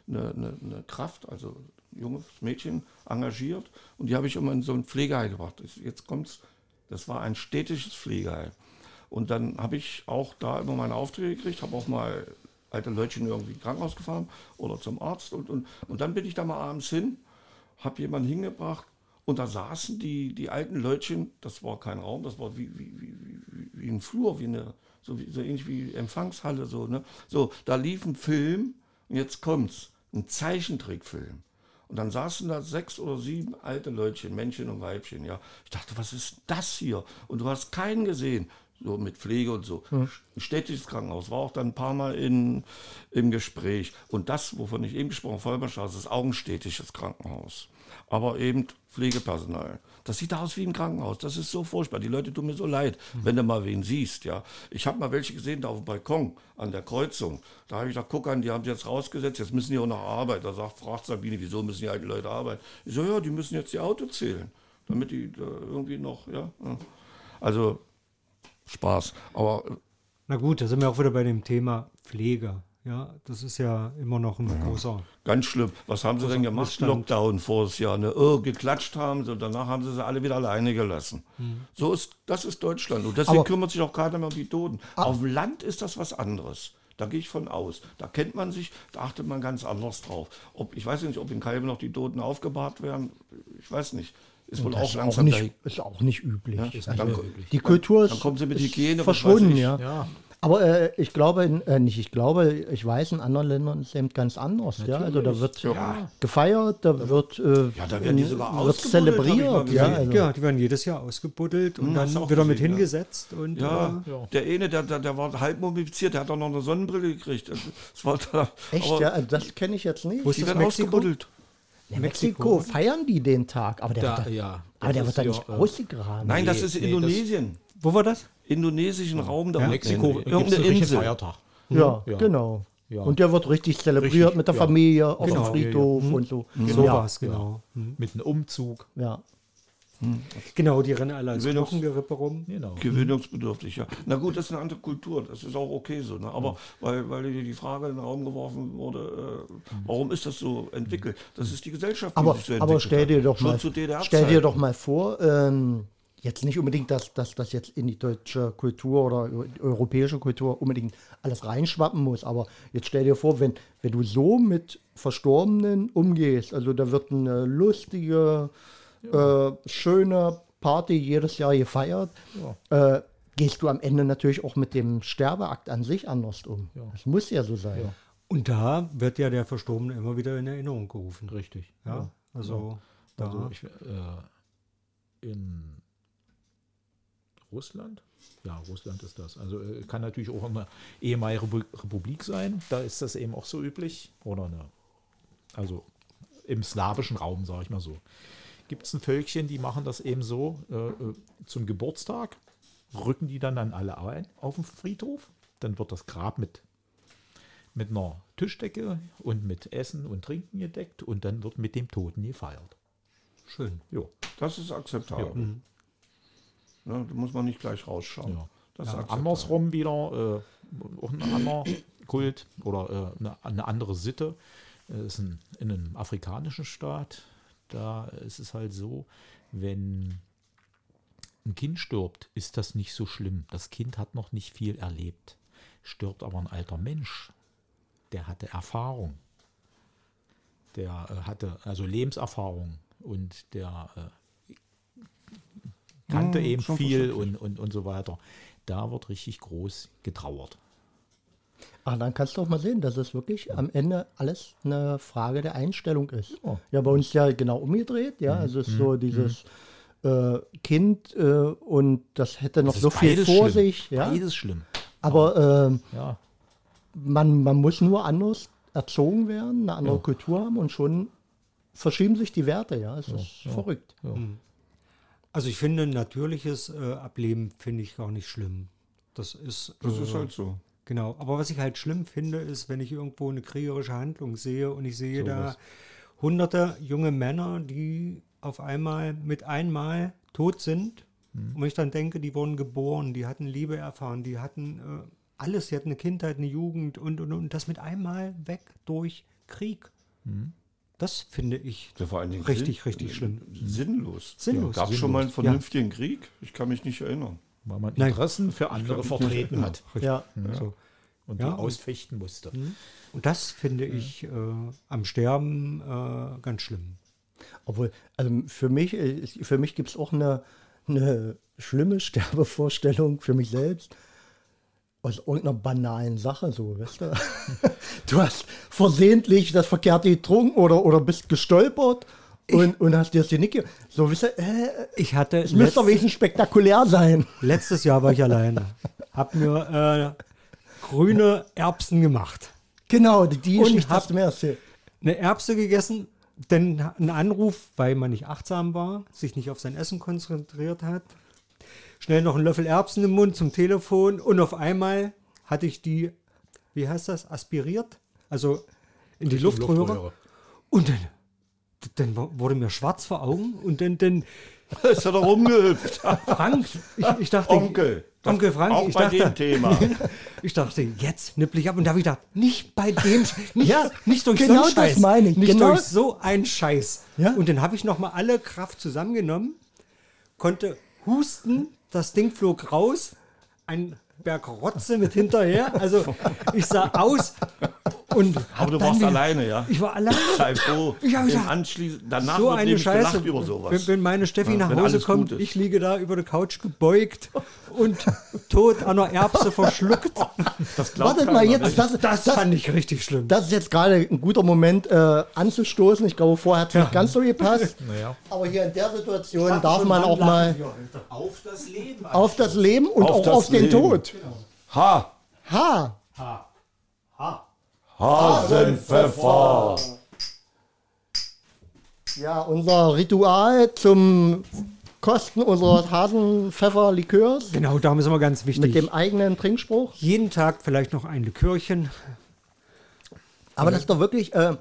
eine, eine, eine Kraft, also junges Mädchen engagiert und die habe ich immer in so ein Pflegeheim gebracht. Jetzt kommt's, das war ein städtisches Pflegeheim. Und dann habe ich auch da immer meine Aufträge gekriegt, habe auch mal alte Leutchen irgendwie ins Krankenhaus gefahren oder zum Arzt. Und, und, und dann bin ich da mal abends hin, habe jemanden hingebracht und da saßen die, die alten Leutchen, das war kein Raum, das war wie, wie, wie, wie, wie ein Flur, wie eine, so, wie, so ähnlich wie Empfangshalle. So, ne? so, da lief ein Film und jetzt kommt's, ein Zeichentrickfilm. Und dann saßen da sechs oder sieben alte Leutchen, Männchen und Weibchen, ja. Ich dachte, was ist das hier? Und du hast keinen gesehen, so mit Pflege und so. Ein städtisches Krankenhaus, war auch dann ein paar Mal in, im Gespräch. Und das, wovon ich eben gesprochen habe, Vollmerstraße, ist auch ein städtisches Krankenhaus. Aber eben Pflegepersonal. Das sieht aus wie ein Krankenhaus. Das ist so furchtbar. Die Leute tun mir so leid, wenn du mal wen siehst. Ja, ich habe mal welche gesehen da auf dem Balkon an der Kreuzung. Da habe ich gesagt, guck an, die haben sie jetzt rausgesetzt. Jetzt müssen die auch noch arbeiten. Da sagt, fragt Sabine, wieso müssen die alten Leute arbeiten? Ich so, ja, die müssen jetzt die Auto zählen, damit die da irgendwie noch, ja. Also Spaß. Aber äh, Na gut, da sind wir auch wieder bei dem Thema Pflege. Ja, das ist ja immer noch ein großer. Ganz schlimm. Was haben sie denn gemacht? Missstand. Lockdown voriges Jahr. Ne? Oh, geklatscht haben sie und danach haben sie sie alle wieder alleine gelassen. So ist, das ist Deutschland. Und deswegen Aber- kümmert sich auch keiner mehr um die Toten. Auf dem Land ist das was anderes. Da gehe ich von aus. Da kennt man sich, da achtet man ganz anders drauf. Ob, ich weiß nicht, ob in Kalben noch die Toten aufgebahrt werden. Ich weiß nicht. Ist wohl Das auch ist auch, nicht, ist auch nicht üblich. Ist dann, nicht ko- üblich. Die Kultur ist, dann kommen sie mit ist Hygiene, verschwunden, ja. Ja, Aber äh, ich glaube, in, äh, nicht ich glaube, ich weiß, in anderen Ländern ist es eben ganz anders. Ja? Also da wird gefeiert, da wird, äh, Ja, da werden die sogar wird zelebriert. Ja, also. Ja, die werden jedes Jahr ausgebuddelt und Hm, dann wieder mit gesehen, ja. hingesetzt. Und, Ja, äh, Ja. der eine, der, der, der war halb mumifiziert, der hat auch noch eine Sonnenbrille gekriegt. Das war da, Echt, aber ja, also das kenne ich jetzt nicht. Wo ist Die werden Mexiko? ausgebuddelt. In Mexiko feiern die den Tag, aber der Da, wird da, ja. aber der wird da ist nicht ja, äh, ausgegraben. Nein, das ist nee, Indonesien. Wo war das? Indonesischen Raum da Ja, unten. Mexiko es Irgendeine einen richtigen Insel. Feiertag. ja, Ja. genau. Ja. Und der wird richtig zelebriert Richtig, mit der ja. Familie auf Genau, dem Friedhof und so. So ja, war es, genau. Mit einem Umzug. ja. Genau, die rennen alle als Knochengerippe rum. Genau. Gewinnungsbedürftig, ja. Na gut, das ist eine andere Kultur, das ist auch okay so. Ne? Aber weil, weil dir die Frage in den Raum geworfen wurde, äh, warum ist das so entwickelt? Das ist die Gesellschaft, die Aber, sich so aber entwickelt stell hat. dir doch mal, stell dir doch mal vor, ähm, jetzt nicht unbedingt, dass, dass das jetzt in die deutsche Kultur oder die europäische Kultur unbedingt alles reinschwappen muss, aber jetzt stell dir vor, wenn, wenn du so mit Verstorbenen umgehst, also da wird eine lustige, äh, schöne Party jedes Jahr gefeiert, äh, gehst du am Ende natürlich auch mit dem Sterbeakt an sich anders um. Das muss ja so sein. Und da wird ja der Verstorbene immer wieder in Erinnerung gerufen. Richtig. Ja, also, da, Also ich, äh, in Russland? Ja, Russland ist das. Also äh, kann natürlich auch eine ehemalige Repu- Republik sein. Da ist das eben auch so üblich. Oder eine, also im slawischen Raum, sage ich mal so. Gibt es ein Völkchen, die machen das eben so äh, äh, zum Geburtstag, rücken die dann dann alle ein auf den Friedhof. Dann wird das Grab mit, mit einer Tischdecke und mit Essen und Trinken gedeckt und dann wird mit dem Toten gefeiert. schön. Jo. Das ist akzeptabel. Ja. Ne, da muss man nicht gleich rausschauen. Ja. Das ist Ja, andersrum wieder, äh, auch ein anderer Kult oder äh, eine, eine andere Sitte. Äh, ist ein, in einem afrikanischen Staat. Da ist es halt so, wenn ein Kind stirbt, ist das nicht so schlimm. Das Kind hat noch nicht viel erlebt. Stirbt aber ein alter Mensch, der hatte Erfahrung. Der äh, hatte also Lebenserfahrung und der äh, kannte Hm, eben viel und, und, und so weiter. Da wird richtig groß getrauert. Ach, dann kannst du auch mal sehen, dass es wirklich am Ende alles eine Frage der Einstellung ist. Ja. Ja, bei uns ja genau umgedreht, ja. Also es ist so dieses äh, Kind äh, und das hätte noch Das so viel vor schlimm. sich, ja. Beides schlimm. Aber ähm, Ja, man, man muss nur anders erzogen werden, eine andere Kultur haben und schon verschieben sich die Werte, ja. Es ist verrückt. Also ich finde, ein natürliches äh, Ableben finde ich gar nicht schlimm. Das ist, Das äh, ist halt so. Genau, aber was ich halt schlimm finde, ist, wenn ich irgendwo eine kriegerische Handlung sehe und ich sehe da hunderte junge Männer, die auf einmal mit einmal tot sind. Und ich dann denke, die wurden geboren, die hatten Liebe erfahren, die hatten äh, alles, die hatten eine Kindheit, eine Jugend und, und, und das mit einmal weg durch Krieg. Das finde ich Ja, vor allen Dingen richtig, sinn- richtig schlimm. Sinnlos. Sinnlos. Gab es schon mal einen vernünftigen Krieg? Ich kann mich nicht erinnern. Weil man Nein. Interessen für andere vertreten hat Ja. So. und Ja, die und- ausfechten musste. Und das finde ich äh, am Sterben äh, ganz schlimm. Obwohl, also für mich, für mich gibt es auch eine, eine schlimme Sterbevorstellung für mich selbst. Aus irgendeiner banalen Sache, so, weißt du? Du hast versehentlich das Verkehrte getrunken oder, oder bist gestolpert und, und hast dir das Genick. ge- So, wisst ihr, äh, Ich hatte es müsste doch wenigstens spektakulär sein. Letztes Jahr war ich alleine. Hab mir äh, grüne Erbsen gemacht. Genau, die, die Und hab- hast du mir erzählt. Eine Erbse gegessen, denn ein Anruf, weil man nicht achtsam war, sich nicht auf sein Essen konzentriert hat. Schnell noch einen Löffel Erbsen im Mund zum Telefon und auf einmal hatte ich die, wie heißt das, aspiriert? Also in die Luftröhre. Luftröhre. Und dann, dann wurde mir schwarz vor Augen und dann, dann Ist er da rumgehüpft? Frank, ich, ich dachte, Onkel. Onkel Frank, Auch ich bei dachte, dem Thema. Ich dachte, jetzt nippel ich ab. Und da habe ich gedacht, nicht bei dem, nicht, Ja, nicht durch genau so einen das Scheiß. meine ich, Nicht genau. durch so einen Scheiß. Ja. Und dann habe ich nochmal alle Kraft zusammengenommen, konnte husten, das Ding flog raus, ein Berg Rotze mit hinterher. Also ich sah aus und Aber du warst wieder- alleine, ja? Ich war alleine. Sei froh. Ich hab Im gesagt, Anschließend, danach so eine Scheiße. über sowas. Wenn, wenn meine Steffi Ja, nach Hause kommt, ich liege da über der Couch gebeugt und tot an der Erbse verschluckt. das Wartet mal jetzt, ne? das, Das fand ich richtig schlimm. Das ist jetzt gerade ein guter Moment äh, anzustoßen. Ich glaube, vorher hat es nicht ganz so gepasst. Naja. Aber hier in der Situation darf man auch mal Auf das Leben. auf das Leben und Auf auch das auf den Leben. Tod. Ha! Ha! Hasenpfeffer! Ja, unser Ritual zum Kosten unseres Hasenpfefferlikörs Genau, darum ist immer ganz wichtig. mit dem eigenen Trinkspruch. jeden Tag vielleicht noch ein Likörchen. Aber das ist doch wirklich, äh,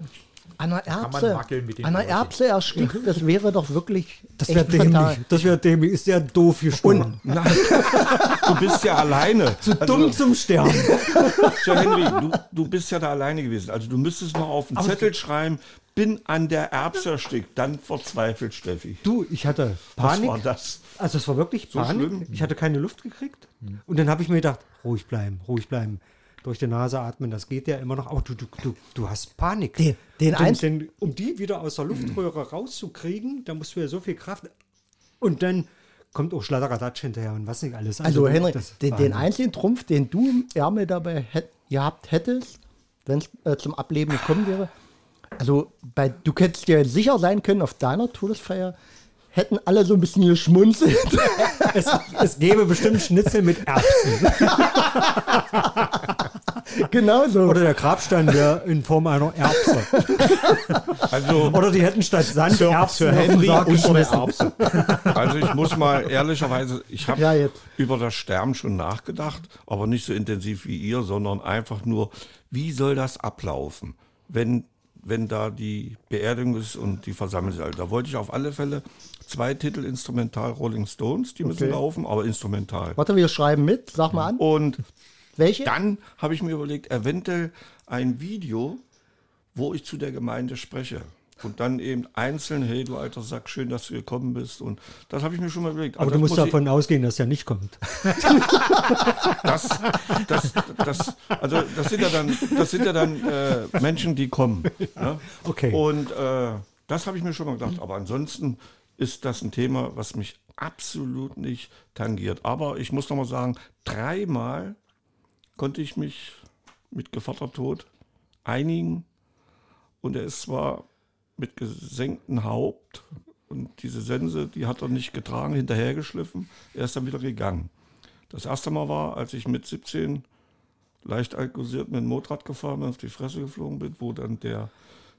An der man Erbse, wackeln mit den an der Ohrchen. Erbse erstickt, das wäre doch wirklich Das wäre echt fatal. dämlich. Das wäre dämlich. Ist ja doof gestorben. Nein, du bist ja alleine. Zu dumm zum Sterben. Tja, Henry, du, du bist ja da alleine gewesen. Also du müsstest noch auf einen Zettel schreiben, bin an der Erbse erstickt. Dann verzweifelt Steffi. Du, ich hatte Was Panik. war das? Also es war wirklich Panik. schlimm? Ich hatte keine Luft gekriegt. Und dann habe ich mir gedacht, ruhig bleiben, ruhig bleiben. Durch die Nase atmen, das geht ja immer noch. Aber du, du, du, du hast Panik. Den- den eins- denn, um die wieder aus der Luftröhre rauszukriegen, da musst du ja so viel Kraft. Und dann kommt auch Schladderadatsch hinterher und was nicht alles. Also Henry, das den, den einzigen Trumpf, den du im Ärmel dabei hätt, gehabt hättest, wenn es äh, zum Ableben gekommen wäre, also bei, du hättest dir sicher sein können, auf deiner Todesfeier hätten alle so ein bisschen geschmunzelt. es, es gäbe bestimmt Schnitzel mit Erbsen. genau so. Oder der Grabstein wäre in Form einer Erbse. Also, Oder die hätten statt Sand Erbsen für auf den Henry und eine geschmissen. also ich muss mal ehrlicherweise, ich habe Ja, über das Sterben schon nachgedacht, aber nicht so intensiv wie ihr, sondern einfach nur, wie soll das ablaufen, wenn, wenn da die Beerdigung ist und die Versammlung ist. Also da wollte ich auf alle Fälle zwei Titel instrumental Rolling Stones, die müssen Okay. laufen, aber instrumental. Warte, wir schreiben mit, sag mal an. Und Welche? dann habe ich mir überlegt, eventuell ein Video, wo ich zu der Gemeinde spreche. Und dann eben einzeln, hey du alter Sack, schön, dass du gekommen bist. Und das habe ich mir schon mal überlegt. Aber das du musst muss davon ausgehen, dass er nicht kommt. das, das, das, also das sind ja dann, das sind ja dann äh, Menschen, die kommen. Ne? Okay. Und äh, das habe ich mir schon mal gedacht. Aber ansonsten ist das ein Thema, was mich absolut nicht tangiert. Aber ich muss noch mal sagen, dreimal konnte ich mich mit Gevatter Tod einigen. Und er ist zwar mit gesenktem Haupt und diese Sense, die hat er nicht getragen, hinterhergeschliffen. Er ist dann wieder gegangen. Das erste Mal war, als ich mit 17 leicht alkoholisiert mit dem Motorrad gefahren bin, auf die Fresse geflogen bin, wo dann der,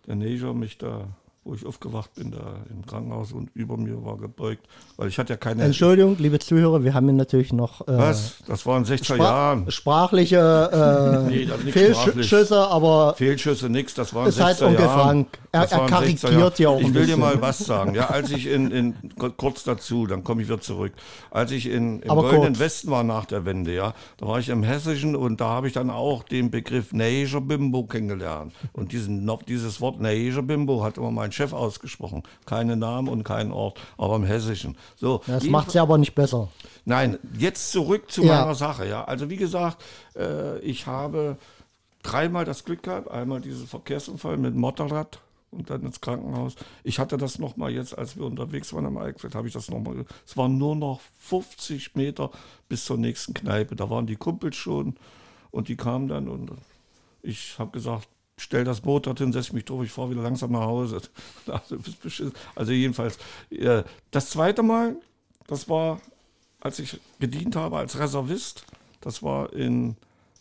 der Neger mich da, wo ich aufgewacht bin, da im Krankenhaus und über mir war gebeugt, weil ich hatte ja keine... Entschuldigung, liebe Zuhörer, wir haben hier natürlich noch äh, Was? Das war in 60er spra- Jahren. sprachliche äh, Nee, Fehlschüsse, aber Fehlschüsse, nix, das war in Ist halt 60er Onkel Jahren. Frank. Er- er karikiert 60er Jahren. ja auch Ich will dir mal was sagen. Ja, als ich in, in kurz dazu, dann komme ich wieder zurück. Als ich in, im Aber Goldenen kurz. Westen war nach der Wende, ja, da war ich im Hessischen und da habe ich dann auch den Begriff Neiger Bimbo kennengelernt. Und diesen, dieses Wort Neiger Bimbo hat immer mein Chef ausgesprochen. Keine Namen und keinen Ort, aber im Hessischen. So, das macht ja aber nicht besser. Nein, jetzt zurück zu Ja. meiner Sache. Ja, also wie gesagt, äh, ich habe dreimal das Glück gehabt. Einmal diesen Verkehrsunfall mit Motorrad und dann ins Krankenhaus. Ich hatte das noch mal jetzt, als wir unterwegs waren am Eichsfeld, habe ich das noch mal. Es waren nur noch 50 Meter bis zur nächsten Kneipe. Da waren die Kumpels schon und die kamen dann und ich habe gesagt, stell das Boot dorthin, setz mich drauf, ich fahre wieder langsam nach Hause. Also, jedenfalls, äh, das zweite Mal, das war, als ich gedient habe als Reservist, das war in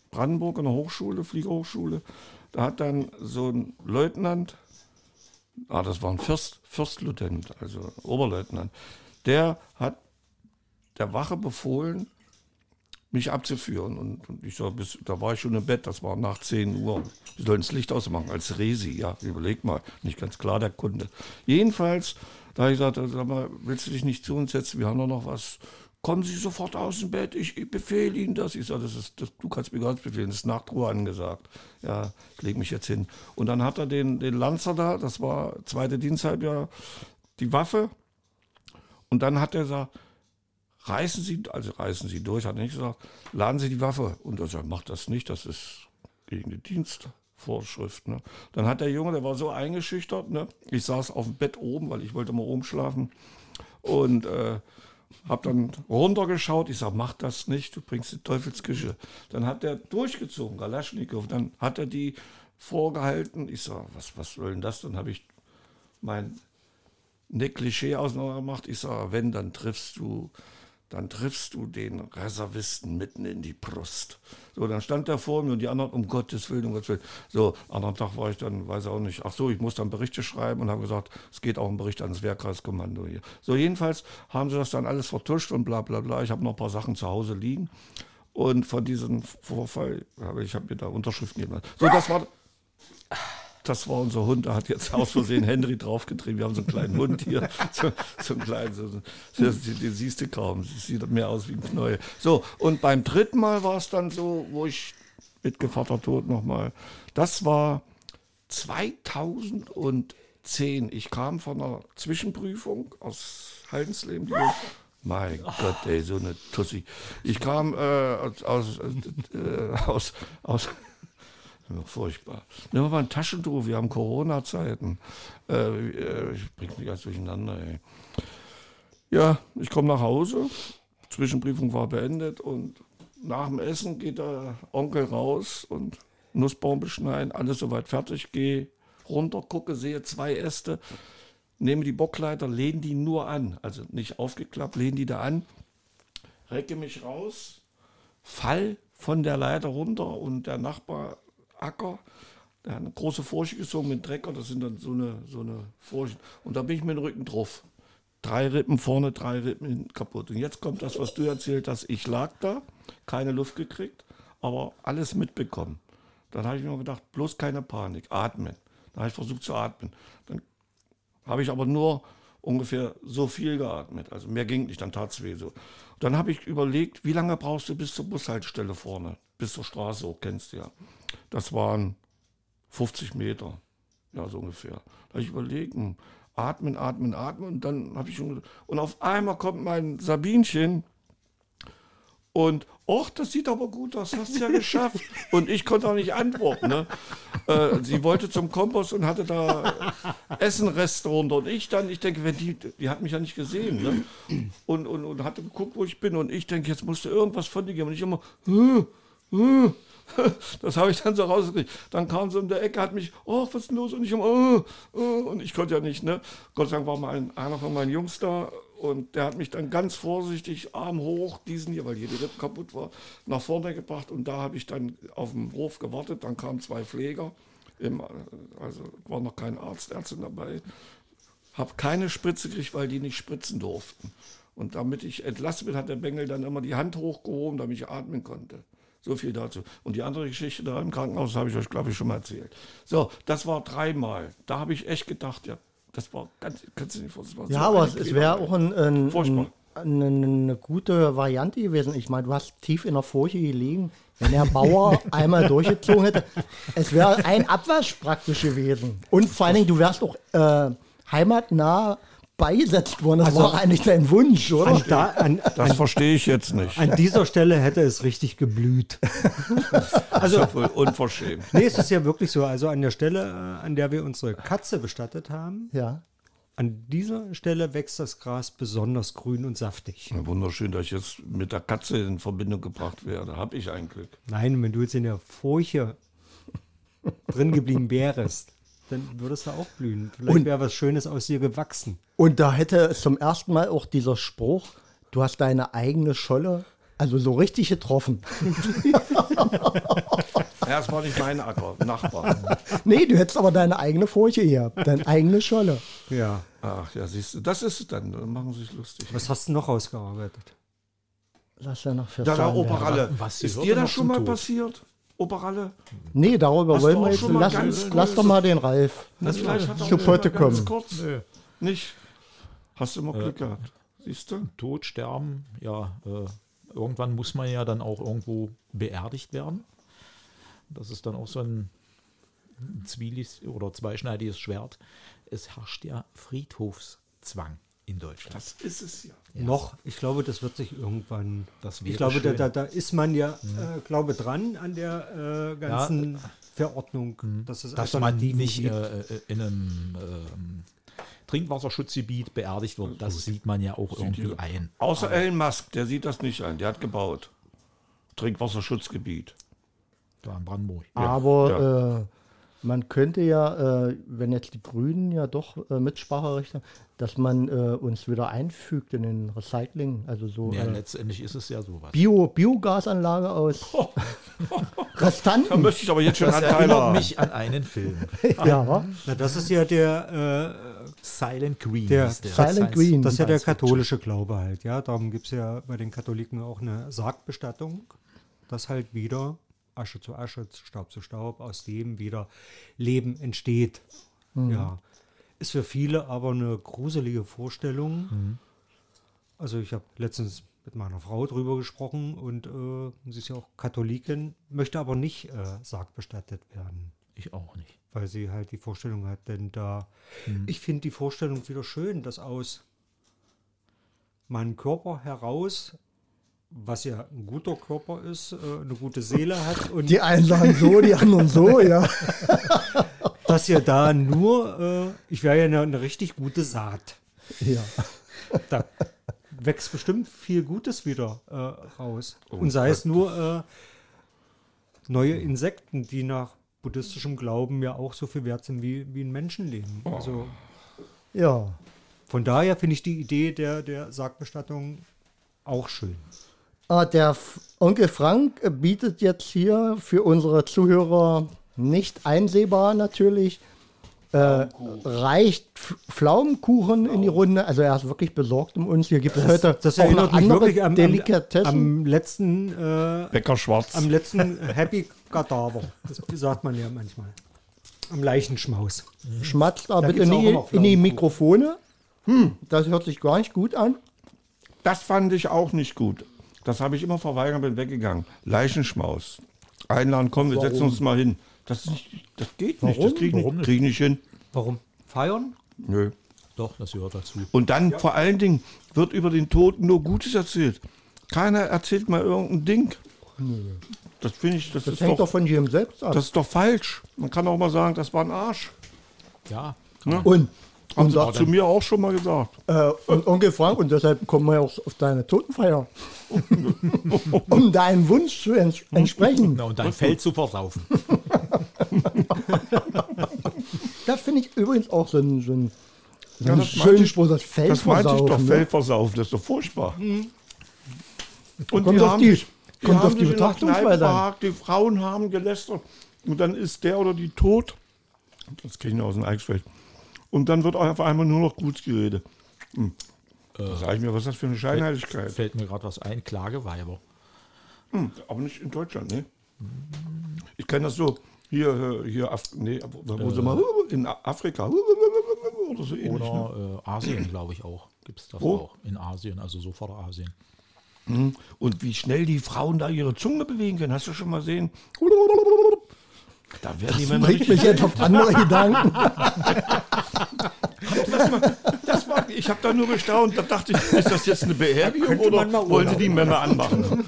Brandenburg an der Hochschule, Fliegerhochschule. Da hat dann so ein Leutnant, ah, das war ein Fürst, Fürstlieutenant, also Oberleutnant, der hat der Wache befohlen, mich abzuführen. Und, und ich sag, bis, da war ich schon im Bett, das war nach 10 Uhr. Die sollen das Licht ausmachen, als Resi, ja, überleg mal, nicht ganz klar der Kunde. Jedenfalls, da ich gesagt, sag mal, willst du dich nicht zu uns setzen, wir haben doch noch was. Kommen Sie sofort aus dem Bett, ich, ich befehle Ihnen das. Ich sage, das ist, das, du kannst mir gar nichts befehlen, das ist Nachtruhe angesagt. Ja, ich lege mich jetzt hin. Und dann hat er den, den Lanzer da, das war zweite Diensthalbjahr, die Waffe. Und dann hat er gesagt, reißen Sie, also reißen Sie durch, hat er nicht gesagt, laden Sie die Waffe. Und er sagt, macht das nicht, das ist gegen die Dienstvorschrift. Ne? Dann hat der Junge, der war so eingeschüchtert, ne? ich saß auf dem Bett oben, weil ich wollte mal oben schlafen und äh, habe dann runtergeschaut, ich sage, mach das nicht, du bringst die Teufelsküche. Dann hat er durchgezogen, Galaschnikow, dann hat er die vorgehalten, ich sage, was, was soll denn das? Dann habe ich mein ne Klischee auseinander gemacht. Ich sage, wenn, dann triffst du, dann triffst du den Reservisten mitten in die Brust. So, dann stand er vor mir und die anderen, um Gottes Willen, um Gottes Willen. So, anderen Tag war ich dann, weiß auch nicht, ach so, ich muss dann Berichte schreiben und habe gesagt, es geht auch ein Bericht ans Wehrkreiskommando hier. So, jedenfalls haben sie das dann alles vertuscht und bla bla bla. Ich habe noch ein paar Sachen zu Hause liegen. Und von diesem Vorfall ich habe mir da Unterschriften gegeben. So, das war. Das war unser Hund, da hat jetzt aus Versehen Henry draufgetrieben. Wir haben so einen kleinen Hund hier, so, so einen kleinen, so, so, den, siehst du kaum, sieht mehr aus wie ein Knäuel. So, und beim dritten Mal war es dann so, wo ich mit Gevatter Tod nochmal, das war 2010. Ich kam von einer Zwischenprüfung aus Haldensleben, die mein Gott, ey, so eine Tussi. Ich kam äh, aus, aus, äh, aus, aus ja, furchtbar. Nehmen wir mal ein Taschentuch, wir haben Corona-Zeiten. Äh, äh ich bringe mich ganz durcheinander, ey. Ja, ich komme nach Hause, Zwischenprüfung war beendet und nach dem Essen geht der Onkel raus und Nussbaum beschneiden, alles soweit fertig, gehe runter, gucke, sehe zwei Äste, nehme die Bockleiter, lehne die nur an, also nicht aufgeklappt, lehne die da an, recke mich raus, fall von der Leiter runter und der Nachbar Acker. Hat eine große Furche gezogen mit Trecker, das sind dann so eine, so eine Furchen. Und da bin ich mit dem Rücken drauf. Drei Rippen vorne, drei Rippen kaputt. Und jetzt kommt das, was du erzählt hast. Ich lag da, keine Luft gekriegt, aber alles mitbekommen. Dann habe ich mir gedacht, bloß keine Panik, atmen. Dann habe ich versucht zu atmen. Dann habe ich aber nur ungefähr so viel geatmet. Also mehr ging nicht, dann tat es weh so. Dann habe ich überlegt, wie lange brauchst du bis zur Bushaltestelle vorne, bis zur Straße hoch, kennst du ja. Das waren 50 Meter, ja, so ungefähr. Da habe ich überlegt, hm, atmen, atmen, atmen. Und dann habe ich schon. Und auf einmal kommt mein Sabinchen und, ach, das sieht aber gut aus, hast du ja geschafft. Und ich konnte auch nicht antworten. Ne? Äh, sie wollte zum Kompost und hatte da Essenreste runter. Und ich dann, ich denke, wenn die, die hat mich ja nicht gesehen. Ne? Und, und, und hatte geguckt, wo ich bin. Und ich denke, jetzt musste irgendwas von dir geben. Und ich immer, hm, hm. Das habe ich dann so rausgekriegt. Dann kam sie um der Ecke, hat mich, oh, was ist denn los? Und ich, oh, oh, und ich konnte ja nicht, ne? Gott sei Dank war mal ein, einer von meinen Jungs da und der hat mich dann ganz vorsichtig, Arm hoch, diesen hier, weil hier die Rippe kaputt war, nach vorne gebracht und da habe ich dann auf dem Hof gewartet. Dann kamen zwei Pfleger, im, also war noch kein Arzt, Ärztin dabei. Habe keine Spritze gekriegt, weil die nicht spritzen durften. Und damit ich entlassen bin, hat der Bengel dann immer die Hand hochgehoben, damit ich atmen konnte. So viel dazu. Und die andere Geschichte da im Krankenhaus habe ich euch, glaube ich, schon mal erzählt. So, das war dreimal. Da habe ich echt gedacht, ja, das war ganz, kannst du nicht vorstellen. Ja, so aber es wäre auch ein, ein, ein, eine, gute Variante gewesen. Ich meine, du hast tief in der Furche gelegen. Wenn der Bauer einmal durchgezogen hätte, es wäre ein Abwasch praktisch gewesen. Und vor allen Dingen, du wärst auch äh, heimatnah beigesetzt worden. Das also, war eigentlich dein Wunsch, oder? An da, an, das verstehe ich jetzt nicht. An dieser Stelle hätte es richtig geblüht. also das ist ja unverschämt. Nee, es ist ja wirklich so. Also an der Stelle, äh, an der wir unsere Katze bestattet haben, ja. An dieser Stelle wächst das Gras besonders grün und saftig. Ja, wunderschön, dass ich jetzt mit der Katze in Verbindung gebracht werde. Habe ich ein Glück. Nein, wenn du jetzt in der Furche drin geblieben wärst, dann würdest du auch blühen. Vielleicht wäre was Schönes aus dir gewachsen. Und da hätte es zum ersten Mal auch dieser Spruch, du hast deine eigene Scholle, also so richtig getroffen. ja, das war nicht mein Acker, Nachbar. nee, du hättest aber deine eigene Furche hier, deine eigene Scholle. Ja. Ach ja, siehst du, das ist es dann, dann machen sie sich lustig. Was hast du noch ausgearbeitet? Lass ja noch für Da, da Operalle. Was ist dir das schon mal passiert? Operalle? Nee, darüber Hast wollen wir jetzt. Lass, lass doch mal den Ralf das vielleicht hat zu Potte kommen. Kurz. Nee. Nicht? Hast du immer Glück äh, gehabt. Siehst du? Tod, sterben, ja. Äh, irgendwann muss man ja dann auch irgendwo beerdigt werden. Das ist dann auch so ein zwieliges oder zweischneidiges Schwert. Es herrscht ja Friedhofszwang in Deutschland. Das ist es ja. ja. Noch, ich glaube, das wird sich irgendwann. ich glaube, da, da, da, ist man ja, mhm. äh, glaube dran an der äh, ganzen ja, Verordnung, mhm. dass, es dass man nicht äh, äh, in einem ähm, Trinkwasserschutzgebiet beerdigt wird. Das sieht man ja auch irgendwie die, ein. Außer Aber, Elon Musk, der sieht das nicht ein. Der hat gebaut. Trinkwasserschutzgebiet. Da in Brandenburg. Aber ja. Äh, man könnte ja, äh, wenn jetzt die Grünen ja doch äh, Mitspracherecht haben, dass man äh, uns wieder einfügt in den Recycling. Also so. Ja, äh, letztendlich ist es ja sowas. Bio, Biogasanlage aus oh. Restanten. Da möchte ich aber jetzt schon das erinnert mich an einen Film. ja. Na, das ist ja der äh, Silent Green. Der, der Silent Green. Das ist ja der katholische Glaube halt. Ja, darum gibt es ja bei den Katholiken auch eine Sargbestattung, dass halt wieder Asche zu Asche, Staub zu Staub, aus dem wieder Leben entsteht. Ja. Ist für viele aber eine gruselige Vorstellung. Also ich habe letztens mit meiner Frau drüber gesprochen und äh, sie ist ja auch Katholikin, möchte aber nicht äh, sargbestattet werden, Ich auch nicht. weil sie halt die Vorstellung hat, denn da, ich finde die Vorstellung wieder schön, dass aus meinem Körper heraus, was ja ein guter Körper ist, äh, eine gute Seele hat und Die einen sagen so, die anderen so, ja. dass ja da nur, äh, ich wäre ja eine, eine richtig gute Saat. ja. Da wächst bestimmt viel Gutes wieder äh, raus. Und sei es nur äh, neue Insekten, die nach buddhistischem Glauben ja auch so viel wert sind wie, wie ein Menschenleben. Also Ja. von daher finde ich die Idee der, der Sargbestattung auch schön. Ah, der Onkel Frank bietet jetzt hier für unsere Zuhörer nicht einsehbar natürlich. Äh, reicht Pflaumenkuchen in die Runde. Also er ist wirklich besorgt um uns. Hier gibt es heute Das auch noch andere wirklich am, Delikatessen. am letzten äh, Bäcker Schwarz. am letzten Happy Kadaver. Das sagt man ja manchmal. Am Leichenschmaus. Schmatzt aber Da bitte nie in die. Mikrofone. Hm, das hört sich gar nicht gut an. Das fand ich auch nicht gut. Das habe ich immer verweigert, bin weggegangen. Leichenschmaus. Einladen, komm, wir setzen uns mal hin. Das, ist nicht, das geht nicht. Das Warum? krieg ich Warum nicht, krieg ich nicht hin. Warum? Feiern? Nö. Doch, das gehört dazu. Und dann vor allen Dingen wird über den Toten nur Gutes erzählt. Keiner erzählt mal irgendein Ding. Das finde ich, das, Das ist hängt doch, doch von jedem selbst ab. das ist doch falsch. Man kann auch mal sagen, das war ein Arsch. Ja, und, Haben und, sie auch zu mir auch schon mal gesagt. äh, und Onkel Frank, und deshalb kommen wir auch auf deine Totenfeier. um deinen Wunsch zu ents entsprechen. na, und dein Feld zu versaufen. Das finde ich übrigens auch so ein, so ein, so Ja, ein schönen Spruch, das Fell Das meinte ich doch, ne? versaufen, das ist doch furchtbar. Und Kommt auf die- sich- kommt haben auf die Betrachtungsweise an. Die Frauen haben gelästert. Und dann ist der oder die tot. Das kenne ich aus dem Eichsfeld. Und dann wird auf einmal nur noch gut geredet. Hm. Da sage ich mir, was ist das für eine Scheinheiligkeit? Fällt mir gerade was ein. Klageweiber. Hm, aber nicht in Deutschland, ne? Ich kenne das so, hier, hier, Af nee, wo wo sind wir? In Afrika. Oder so ähnlich. Ne? Oder äh, Asien, glaube ich auch. Gibt es das Wo? auch. In Asien, also so Vorderasien. Und wie schnell die Frauen da ihre Zunge bewegen können, hast du schon mal gesehen? Da werden die Männer Bringt mich jetzt auf andere Gedanken. Das war, ich habe da nur gestaunt. Da dachte ich, ist das jetzt eine Beerdigung oder wollen sie die Männer anmachen?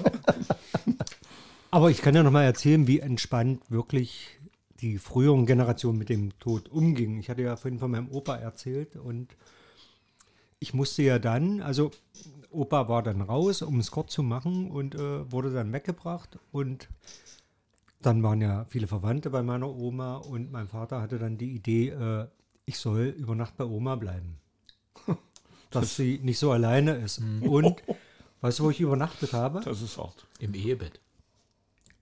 Aber ich kann ja noch mal erzählen, wie entspannt wirklich die früheren Generationen mit dem Tod umgingen. Ich hatte ja vorhin von meinem Opa erzählt und ich musste ja dann, also Opa war dann raus, um es kurz zu machen und äh, wurde dann weggebracht und dann waren ja viele Verwandte bei meiner Oma und mein Vater hatte dann die Idee, äh, ich soll über Nacht bei Oma bleiben. Dass sie nicht so alleine ist. Und weißt du, wo ich übernachtet habe? Das ist hart. Im Ehebett.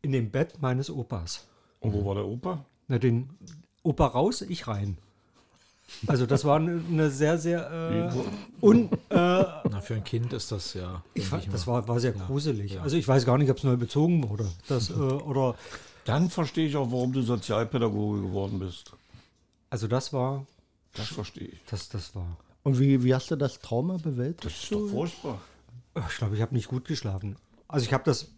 In dem Bett meines Opas. Und wo war der Opa? Na, den Opa raus, ich rein. Also das war eine, eine sehr, sehr äh, un, äh, Na, für ein Kind ist das ja. ich, fand, ich das war, war sehr gruselig. ja. Also ich weiß gar nicht, ob es neu bezogen wurde. Das, äh, oder Dann verstehe ich auch, warum du Sozialpädagoge geworden bist. also das war, Das verstehe ich. das, das war. Und wie, wie hast du das Trauma bewältigt? Das ist doch furchtbar. Ich glaube, ich habe nicht gut geschlafen. Also ich habe das.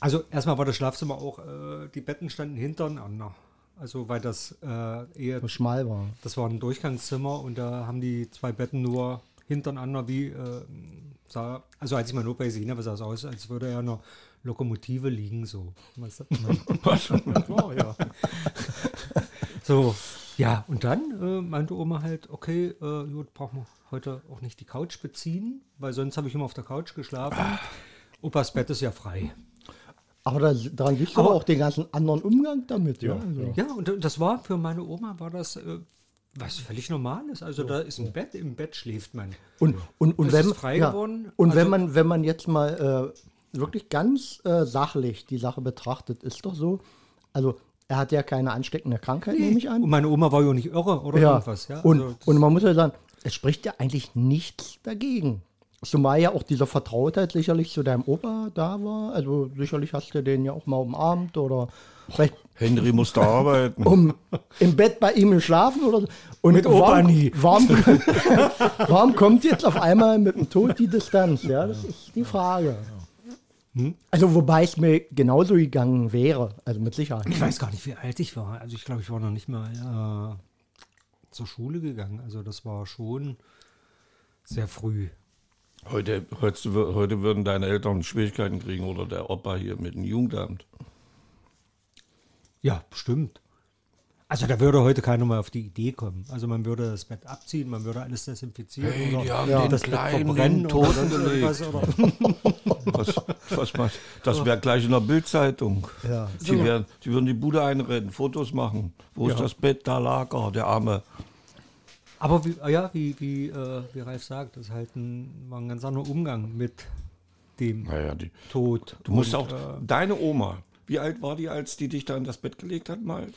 Also erstmal war das Schlafzimmer auch, äh, die Betten standen hintereinander. Also weil das äh, eher, So schmal war. das war ein Durchgangszimmer und da haben die zwei Betten nur hintereinander wie, äh, sah, also als ich meinen Opa gesehen habe, sah es aus, als würde er in einer Lokomotive liegen, so. Weißt du? Ja, ja. So, ja, und dann äh, meinte Oma halt, okay, äh, gut, brauchen wir heute auch nicht die Couch beziehen, weil sonst habe ich immer auf der Couch geschlafen. Opas Bett ist ja frei. Aber da, daran du Aber- aber auch den ganzen anderen Umgang damit. Ja, also. Ja, und das war für meine Oma, war das äh, was völlig Normales. Also da ist ein Bett, im Bett schläft man. Und, und, und, Das wenn, ist frei ja, geworden. und wenn, Also- man, wenn man jetzt mal äh, wirklich ganz äh, sachlich die Sache betrachtet, ist doch so, also er hat ja keine ansteckende Krankheit, nehme ich an. Und meine Oma war ja nicht irre oder ja. irgendwas. Ja? und, Also und man muss ja sagen, es spricht ja eigentlich nichts dagegen. Zumal ja auch diese Vertrautheit sicherlich zu deinem Opa da war. Also sicherlich hast du den ja auch mal umarmt oder vielleicht Henry musste arbeiten. um im Bett bei ihm geschlafen oder so. Und Mit Opa warum, nie. Warum, warum kommt jetzt auf einmal mit dem Tod die Distanz? Ja, das ist die Frage. Also wobei es mir genauso gegangen wäre, also mit Sicherheit. Ich weiß gar nicht, wie alt ich war. Also ich glaube, ich war noch nicht mal äh, zur Schule gegangen. Also das war schon sehr früh. Heute, heute, heute würden deine Eltern Schwierigkeiten kriegen oder der Opa hier mit dem Jugendamt. Ja, bestimmt. Also da würde heute keiner mal auf die Idee kommen. Also man würde das Bett abziehen, man würde alles desinfizieren Hey, oder die haben Ja. den das Bett Kleinen verbrennen den oder Toten gelegt. Was, was macht, das wäre gleich in der Bildzeitung. Ja. Die, wären, die würden die Bude einrennen, Fotos machen. Wo ist Ja. das Bett? Da lag er, der Arme. Aber wie, ah ja, wie, wie, äh, wie Ralf sagt, das ist halt ein, war ein ganz anderer Umgang mit dem Naja, die, Tod. du musst Und, auch. Äh, deine Oma, wie alt war die, als die dich da in das Bett gelegt hat? Mal?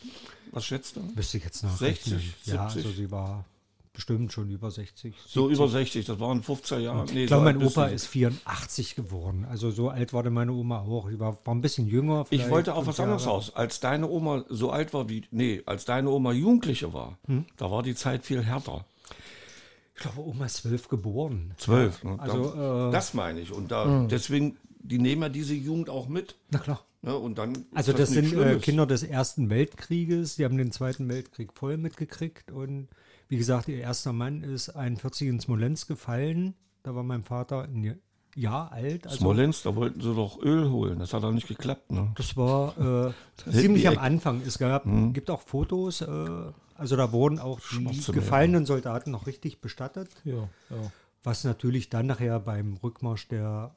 Was schätzt du? Wüsste ich jetzt noch. 60, Ja, 70. also sie war bestimmt schon über 60. So 70. über 60, das waren 15 Jahre. Nee, Ich so glaube, mein Opa ist 84 geworden. Also so alt war denn meine Oma auch. Die war, war ein bisschen jünger. Ich wollte fünf was anderes raus. Als deine Oma so alt war wie. Nee, als deine Oma Jugendliche war, Hm? da war die Zeit viel härter. Ich glaube, Oma ist zwölf geboren. Zwölf. Ne? Also, da, äh, das meine ich. Und da, deswegen, die nehmen ja diese Jugend auch mit. Na klar. Ne? Und dann Also das, nichts sind äh, Schlimmes. Kinder des Ersten Weltkrieges. Die haben den Zweiten Weltkrieg voll mitgekriegt. Und wie gesagt, ihr erster Mann ist 41 in Smolensk gefallen. Da war mein Vater ein Jahr alt. Also Smolensk, da wollten sie doch Öl holen. Das hat auch nicht geklappt. Ne? Das war äh, hätten ziemlich am Anfang. Es gab, gibt auch Fotos, äh, also da wurden auch die gefallenen Soldaten noch richtig bestattet, Ja, ja, was natürlich dann nachher beim Rückmarsch der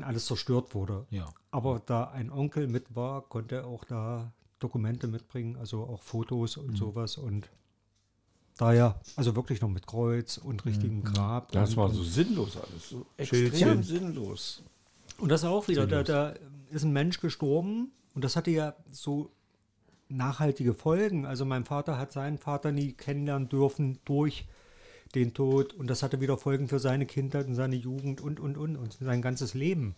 dann alles zerstört wurde. ja. Aber da ein Onkel mit war, konnte er auch da Dokumente mitbringen, also auch Fotos Mhm. und sowas und daher, also wirklich noch mit Kreuz und richtigem Grab. Das und, war so sinnlos alles. So extrem Schildchen. sinnlos. Und das auch wieder, da, da ist ein Mensch gestorben und das hatte ja so nachhaltige Folgen. Also mein Vater hat seinen Vater nie kennenlernen dürfen durch den Tod und das hatte wieder Folgen für seine Kindheit und seine Jugend und, und, und. Und sein ganzes Leben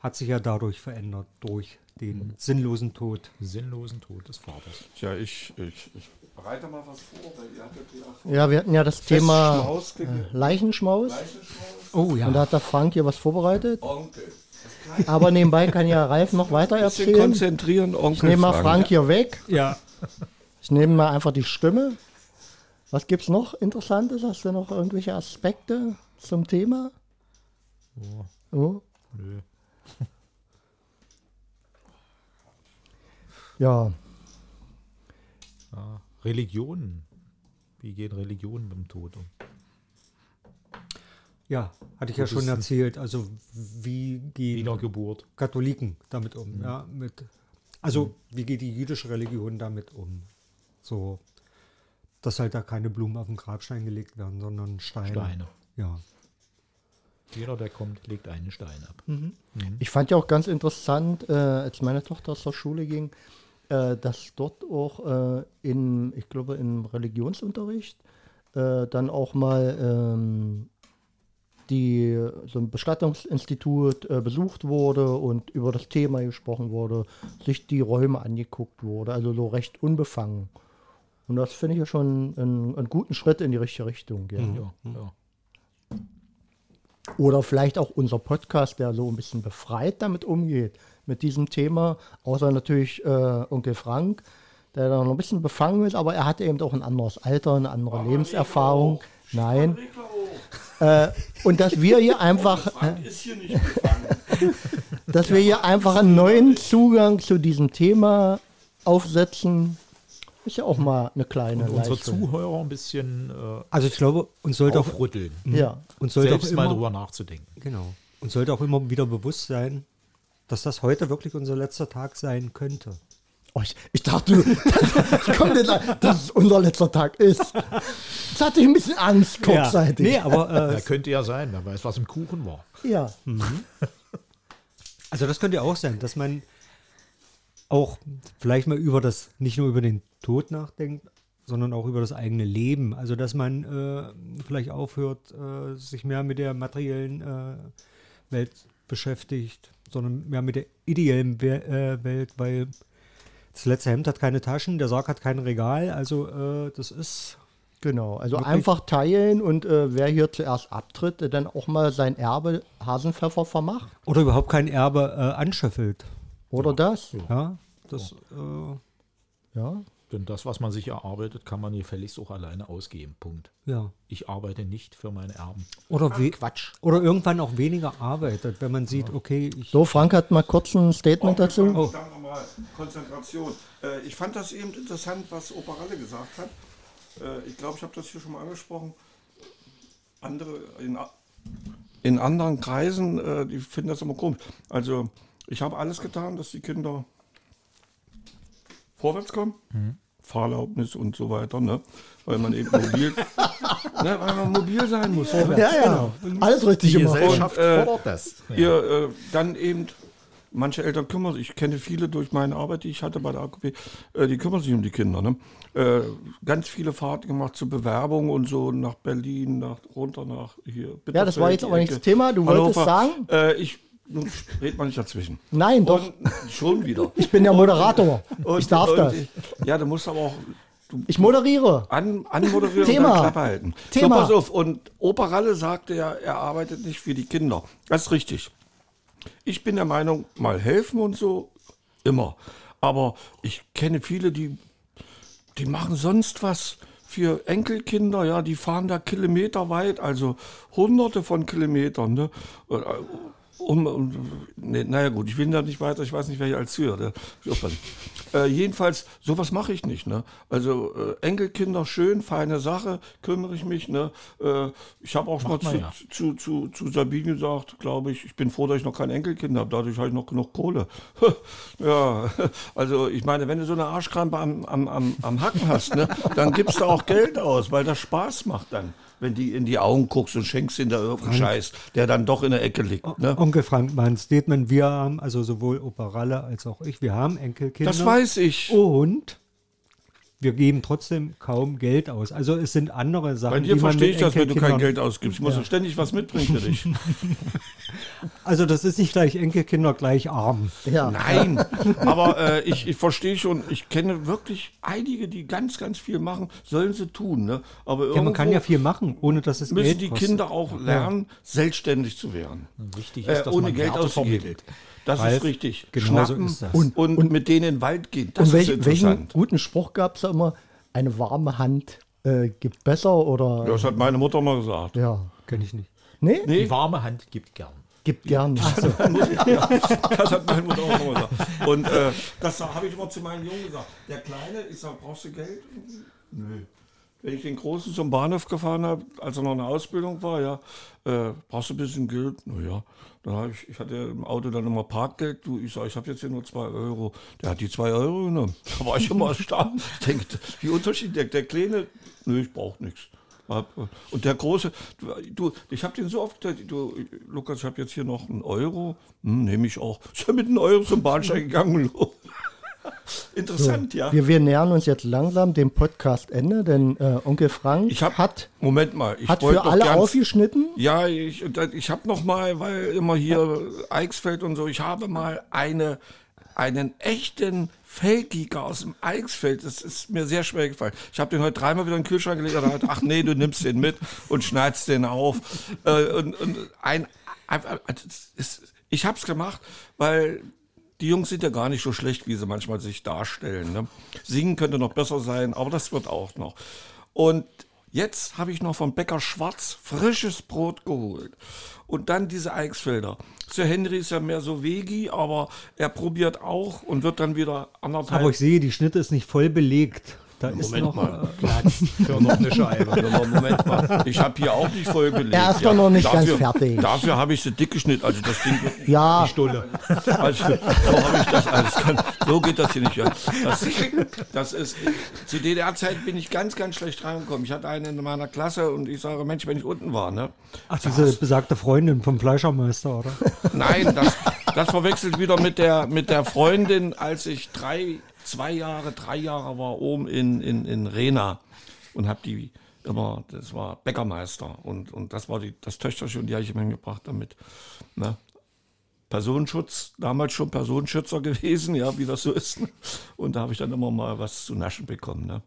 hat sich ja dadurch verändert, durch den sinnlosen Tod. Sinnlosen Tod des Vaters. Tja, ich, ich, ich bereite mal was vor, weil ihr hattet ja Ja, wir hatten ja das Thema Schmaus äh, Leichenschmaus. Oh Und da hat der Frank hier was vorbereitet. Onkel. Aber nebenbei kann ja Ralf noch weiter erzählen. konzentrieren, Onkel. Ich nehme mal Frank hier weg. Ja, Ich nehme mal einfach die Stimme. Was gibt es noch Interessantes? Hast du noch irgendwelche Aspekte zum Thema? Oh. Nö. Ja, Ja. Religionen. Wie gehen Religionen mit dem Tod um? ja, hatte ich ja schon erzählt. Also wie gehen Wiedergeburt. Katholiken damit um? Ja, mit, also wie geht die jüdische Religion damit um? So, dass halt da keine Blumen auf den Grabstein gelegt werden, sondern Steine. Steine. Ja. Jeder, der kommt, legt einen Stein ab. ich fand ja auch ganz interessant, äh, als meine Tochter zur Schule ging, äh, dass dort auch äh, in, ich glaube, im Religionsunterricht äh, dann auch mal ähm, die, so ein Bestattungsinstitut äh, besucht wurde und über das Thema gesprochen wurde, sich die Räume angeguckt wurde, also so recht unbefangen. Und das finde ich ja schon einen, einen guten Schritt in die richtige Richtung. Ja. Ja, ja. Oder vielleicht auch unser Podcast, der so ein bisschen befreit damit umgeht, mit diesem Thema. Außer natürlich äh, Onkel Frank, der da noch ein bisschen befangen ist, aber er hat eben auch ein anderes Alter, eine andere Lebenserfahrung. Nein. Äh, und dass wir hier einfach, Ist hier nicht gefangen. dass wir hier einfach einen neuen Zugang zu diesem Thema aufsetzen, ist ja auch mal eine kleine Und unsere Leistung. Zuhörer ein bisschen äh, Also ich glaube, uns sollte auch, aufrütteln. Ja, uns sollte auch Selbst mal immer, drüber nachzudenken. genau, uns sollte auch immer wieder bewusst sein, dass das heute wirklich unser letzter Tag sein könnte. Oh, ich, ich dachte, du, das jetzt, an, dass es unser letzter Tag ist. Jetzt hatte ich ein bisschen Angst kurzzeitig. Nee, aber äh, Ja, könnte ja sein, wer weiß, was im Kuchen war. Ja, Also das könnte ja auch sein, dass man auch vielleicht mal über das, nicht nur über den Tod nachdenkt, sondern auch über das eigene Leben. Also dass man äh, vielleicht aufhört, äh, sich mehr mit der materiellen äh, Welt beschäftigt, sondern mehr mit der ideellen We äh, Welt, weil das letzte Hemd hat keine Taschen, der Sarg hat kein Regal. Also äh, das ist Genau, also Wirklich? einfach teilen und äh, wer hier zuerst abtritt, der dann auch mal sein Erbe Hasenpfeffer vermacht. oder überhaupt kein Erbe äh, anschöffelt. Oder das? Ja, das äh, Ja. Denn das, was man sich erarbeitet, kann man gefälligst auch alleine ausgeben. Punkt. ja. Ich arbeite nicht für meine Erben. Oder, we Quatsch. oder irgendwann auch weniger arbeitet, wenn man sieht, okay, ich So, Frank hat mal kurz ein Statement dazu. Oh. Nochmal, Konzentration. Äh, ich fand das eben interessant, was Opa Ralle gesagt hat. Äh, ich glaube, ich habe das hier schon mal angesprochen. Andere in, in anderen Kreisen, äh, die finden das immer komisch. Also, ich habe alles getan, dass die Kinder vorwärts kommen. Fahrerlaubnis und so weiter, ne? Weil man eben mobil, ne, weil man mobil sein muss. Ne? Ja, ja, alles richtig gemacht. Und, äh, fordert das. ihr äh, dann eben, manche Eltern kümmern sich, ich kenne viele durch meine Arbeit, die ich hatte bei der AKP, äh, die kümmern sich um die Kinder. Ne? Äh, ganz viele Fahrten gemacht zur Bewerbung und so nach Berlin, nach runter nach hier. Ja, das war jetzt aber nicht das Thema. Du wolltest Hannover. sagen? Äh, ich nun red mal nicht dazwischen. Nein, doch. Und schon wieder. Ich bin der Moderator. Ich darf und, das. Ja, du musst aber auch du Ich moderiere. an, anmoderieren Thema. und Klappe halten. Thema. So, pass auf. Und Opa Ralle sagte ja, er arbeitet nicht für die Kinder. Das ist richtig. Ich bin der Meinung, mal helfen und so, immer. Aber ich kenne viele, die, die machen sonst was für Enkelkinder, ja, die fahren da Kilometer weit, also hunderte von Kilometern, ne? Um, um, nee, naja gut, ich will da nicht weiter, ich weiß nicht, wer hier als zuhört. ne? Äh, jedenfalls, sowas mache ich nicht. Ne? Also äh, Enkelkinder, schön, feine Sache, kümmere ich mich. Ne? Äh, ich habe auch mal man zu, ja. zu, zu, zu Sabine gesagt, glaube ich, ich bin froh, dass ich noch kein Enkelkind habe, dadurch habe ich noch genug Kohle. ja, also ich meine, wenn du so eine Arschkrampe am, am, am, am Hacken hast, ne, dann gibst du auch Geld aus, weil das Spaß macht dann. Wenn die in die Augen guckst und schenkst ihnen da irgendeinen Scheiß, der dann doch in der Ecke liegt. Ne? Onkel Frank, mein Statement, wir haben, also sowohl Opa Ralle als auch ich, wir haben Enkelkinder. Das weiß ich. Und wir geben trotzdem kaum Geld aus. Also es sind andere Sachen, Bei dir die man verstehe ich das, wenn du kein Geld ausgibst. Ich muss ja. ständig was mitbringen für dich. Also das ist nicht gleich Enkelkinder gleich arm. Ja. Nein, aber äh, ich, ich verstehe schon, ich kenne wirklich einige, die ganz, ganz viel machen, sollen sie tun. Ne? Aber Ja, man kann ja viel machen, ohne dass es müssen Geld die kostet. Kinder auch lernen, selbstständig zu werden. Wichtig Äh, ist, dass ohne man Geld Werte auszugeben. vermittelt. Das Ralf, ist richtig. genau so Schnappen ist das. Und, und, mit denen in den Wald gehen. Das Und ist welch, welchen interessant. guten Spruch gab es da immer? Eine warme Hand äh, gibt besser oder. Das hat meine Mutter mal gesagt. Ja. Kenn ich nicht. Nee? Nee, Die warme Hand gibt gern. Gibt gern. Also, das hat meine Mutter auch mal gesagt. Und äh, das habe ich immer zu meinen Jungen gesagt. Der Kleine, ich sage, brauchst du Geld? Nö. Wenn ich den Großen zum Bahnhof gefahren habe, als er noch in der Ausbildung war, ja, äh, brauchst du ein bisschen Geld? Naja, dann habe ich, ich hatte im Auto dann immer Parkgeld. Du, ich sage, ich habe jetzt hier nur zwei Euro. Der hat die zwei Euro genommen. Da war ich immer erstaunt. Ich denke, wie unterschiedlich. Der, der Kleine, nö, ich brauche nichts. Hab- Und der große, du, ich habe den so oft, gesagt, du, Lukas, ich habe jetzt hier noch einen Euro, hm, nehme ich auch. Ist er mit einem Euro zum Bahnsteig gegangen. Interessant, ja. wir, wir nähern uns jetzt langsam dem Podcastende, denn äh, Onkel Frank hab, hat, Moment mal, ich hat für alle gern- aufgeschnitten. Ja, ich, ich habe noch mal, weil immer hier Eichsfeld und so, ich habe mal eine, einen echten Feldgiger aus dem Eichsfeld. Das ist mir sehr schwer gefallen. Ich habe den heute dreimal wieder in den Kühlschrank gelegt und dachte, ach nee, du nimmst den mit und schneidest den auf. Äh, und, und ein, ein, ein, ich habe es gemacht, weil die Jungs sind ja gar nicht so schlecht, wie sie manchmal sich darstellen. Ne? Singen könnte noch besser sein, aber das wird auch noch. Und jetzt habe ich noch von Bäcker Schwarz frisches Brot geholt. Und dann diese Eichsfelder. Sir Henry ist ja mehr so Vegi, aber er probiert auch und wird dann wieder anderthalb. Aber ich sehe, die Schnitte ist nicht voll belegt. Da ist Moment noch, mal. äh, Platz für noch eine Scheibe. Ja, Moment mal, ich habe hier auch nicht voll belegt. Er ist doch noch nicht ganz dafür, fertig. Dafür habe ich sie dick geschnitten. Also das Ding, Ja, Stulle. also, so habe ich das alles. Kann, so geht das hier nicht. Ja. Das, das ist, zu DDR-Zeit bin ich ganz, ganz schlecht reingekommen. Ich hatte einen in meiner Klasse und ich sage, Mensch, wenn ich unten war, ne? ach, diese besagte Freundin vom Fleischermeister, oder? Nein, das, das verwechselt wieder mit der, mit der Freundin, als ich drei zwei Jahre, drei Jahre war oben in, in, in Rena und habe die immer, das war Bäckermeister und, und das war die, das Töchterchen, die habe ich immer gebracht damit. Ne? Personenschutz, damals schon Personenschützer gewesen, ja, wie das so ist. Und da habe ich dann immer mal was zu naschen bekommen. Ne?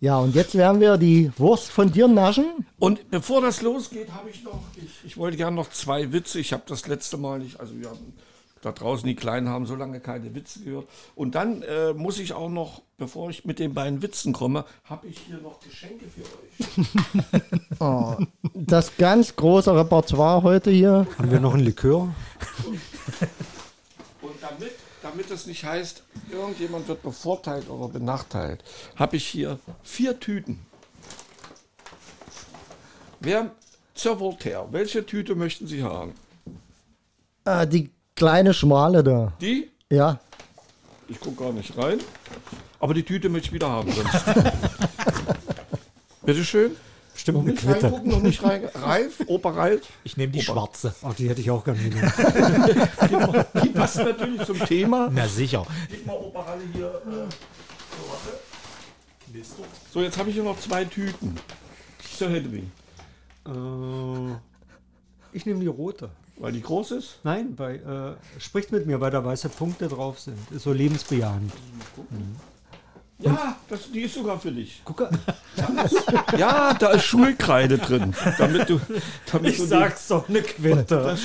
Ja, und jetzt werden wir die Wurst von dir naschen. Und bevor das losgeht, habe ich noch, ich, ich wollte gerne noch zwei Witze. Ich habe das letzte Mal nicht, also wir haben da draußen die Kleinen haben so lange keine Witze gehört. Und dann äh, muss ich auch noch, bevor ich mit den beiden Witzen komme, habe ich hier noch Geschenke für euch. Oh, das ganz große Repertoire heute hier. Haben wir noch ein Likör? Und damit, damit es nicht heißt, irgendjemand wird bevorteilt oder benachteilt, habe ich hier vier Tüten. Wer zur Voltaire, welche Tüte möchten Sie haben? Ah, die kleine Schmale da. Die? Ja. Ich gucke gar nicht rein. Aber die Tüte möchte ich wieder haben. Sonst. Bitte schön. Bestimmt Noch nicht Quitte. reingucken, noch nicht rein. Reif, Opa Reif. Ich nehme die schwarze. Ach, die hätte ich auch gerne genommen. Die passt natürlich zum Thema. Na sicher. Gib mal Opa Ralle hier. Äh, so, warte. So, jetzt habe ich hier noch zwei Tüten. Sir Hedwig. äh, ich nehme die rote. Weil die groß ist? Nein, bei, äh, spricht mit mir, weil da weiße Punkte drauf sind. Ist so lebensbejahend. Ja, das, die ist sogar für dich. Gucke, Ja, da ist Schulkreide drin. Damit du, damit du die- doch eine Quitte.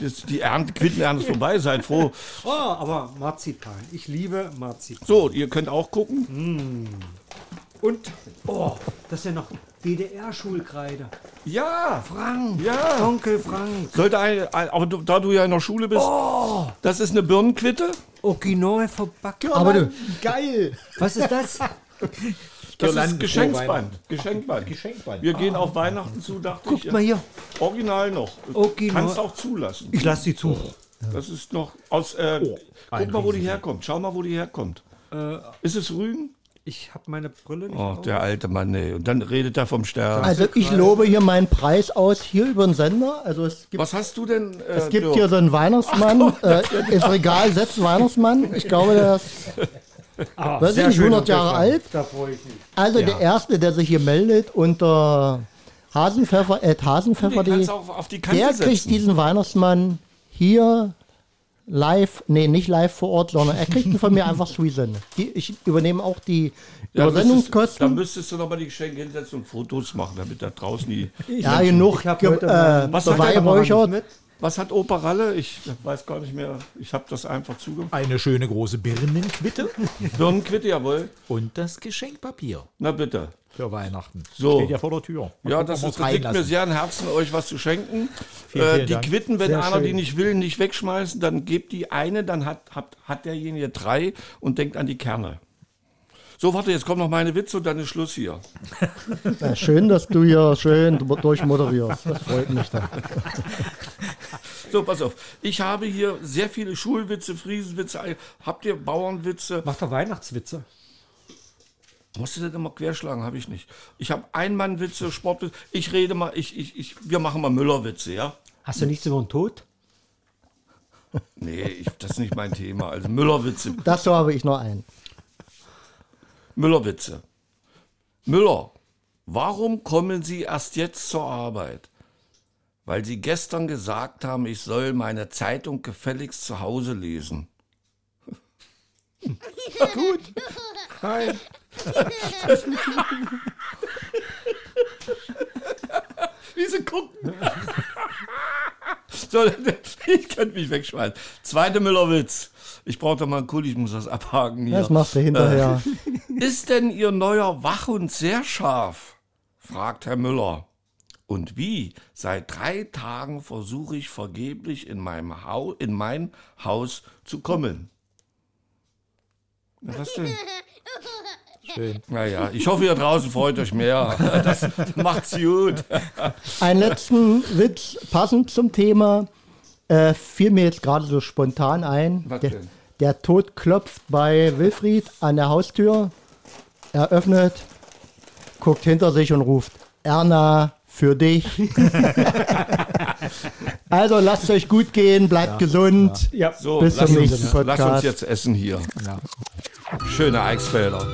Jetzt die Ernte, Quittenernte ist vorbei, seid froh. Oh, aber Marzipan. Ich liebe Marzipan. So, ihr könnt auch gucken. Und, oh, das ist ja noch DDR-Schulkreide. Ja, Frank, ja. Onkel Frank. Sollte eine, ein, aber du, da du ja in der Schule bist, das ist eine Birnenquitte. Original verbacken. Aber du, Geil. Was ist das? Das Girlanden ist Geschenksband. Geschenkband. Geschenkband. Wir gehen auf Weihnachten zu, dachte Guckt ich. mal hier. Original noch. Original. Kannst auch zulassen. Ich lasse die zu. Das ist noch aus. Äh, Oh, ein guck mal, wo die herkommt. Schau mal, wo die herkommt. Äh, Ist es Rügen? Ich habe meine Brille nicht Oh, der alte Mann, nee. Und dann redet er vom Stern. also ich lobe hier meinen Preis aus hier über den Sender. Also es gibt, Was hast du denn? Äh, es gibt Dirk? hier so einen Weihnachtsmann. Äh, ins Regal setzt Weihnachtsmann. Ich glaube, der ist Ah, weiß ich sehr nicht, schön 100 Jahre alt. Da freue ich mich. also der Erste, der sich hier meldet unter Hasenpfeffer, Ed Hasenpfeffer, Den kannst die, du auch auf die Kante der kriegt setzen. diesen Weihnachtsmann hier live, nee, nicht live vor Ort, sondern er kriegt ihn von mir einfach. Die, ich übernehme auch die Ja, Übersendungskosten. Dann müsstest du nochmal die Geschenke hinsetzen und Fotos machen, damit da draußen die. ja, genug Ich ge- heute äh, Was hat mit? Was hat Opa Ralle? Ich weiß gar nicht mehr. Ich habe das einfach zugemacht. Eine schöne große Birnenquitte Birnenquitte, jawohl. und das Geschenkpapier Na bitte. Für Weihnachten. So. Steht ja vor der Tür. Mal Ja, das, ist, liegt mir sehr am Herzen, euch was zu schenken. Vielen, äh, vielen die Dank. Quitten, wenn Sehr einer die schön. nicht will, nicht wegschmeißen, dann gebt die eine, dann hat, hat, hat derjenige drei und denkt an die Kerne. So, warte, jetzt kommt noch meine Witze und dann ist Schluss hier. Ja, schön, dass du hier schön durchmoderierst. Das freut mich dann. So, pass auf. Ich habe hier sehr viele Schulwitze, Friesenwitze. Habt ihr Bauernwitze? Macht doch Weihnachtswitze. Musst du das immer querschlagen? Habe ich nicht. Ich habe Einmannwitze, Sportwitze. Ich rede mal, ich, ich, ich, wir machen mal Müllerwitze, ja? Hast du nichts über den Tod? Nee, ich, das ist nicht mein Thema. Also Müllerwitze. Dazu habe ich noch einen. Müllerwitze. Müller, warum kommen Sie erst jetzt zur Arbeit? Weil Sie gestern gesagt haben, ich soll meine Zeitung gefälligst zu Hause lesen. Gut. Nein. Wie sie gucken. so, ich könnte mich wegschmeißen. Zweite Müllerwitz. Ich brauche da mal einen Kuli, ich muss das abhaken hier. Das machst du hinterher. Ist denn Ihr neuer Wachhund sehr scharf? fragt Herr Müller. Und wie? Seit drei Tagen versuche ich vergeblich in, meinem Hau in mein Haus zu kommen. Na, was denn? Schön. Naja, ich hoffe, ihr draußen freut euch mehr. Das macht's gut. Einen letzten Witz passend zum Thema äh, fiel mir jetzt gerade so spontan ein. Was Der, denn? der Tod klopft bei Wilfried an der Haustür. Er öffnet, guckt hinter sich und ruft: Erna, für dich. Also lasst euch gut gehen, bleibt gesund. Ja. So, Bis zum nächsten uns, lass uns Podcast. jetzt essen hier. Ja. Schöne Eichsfelder.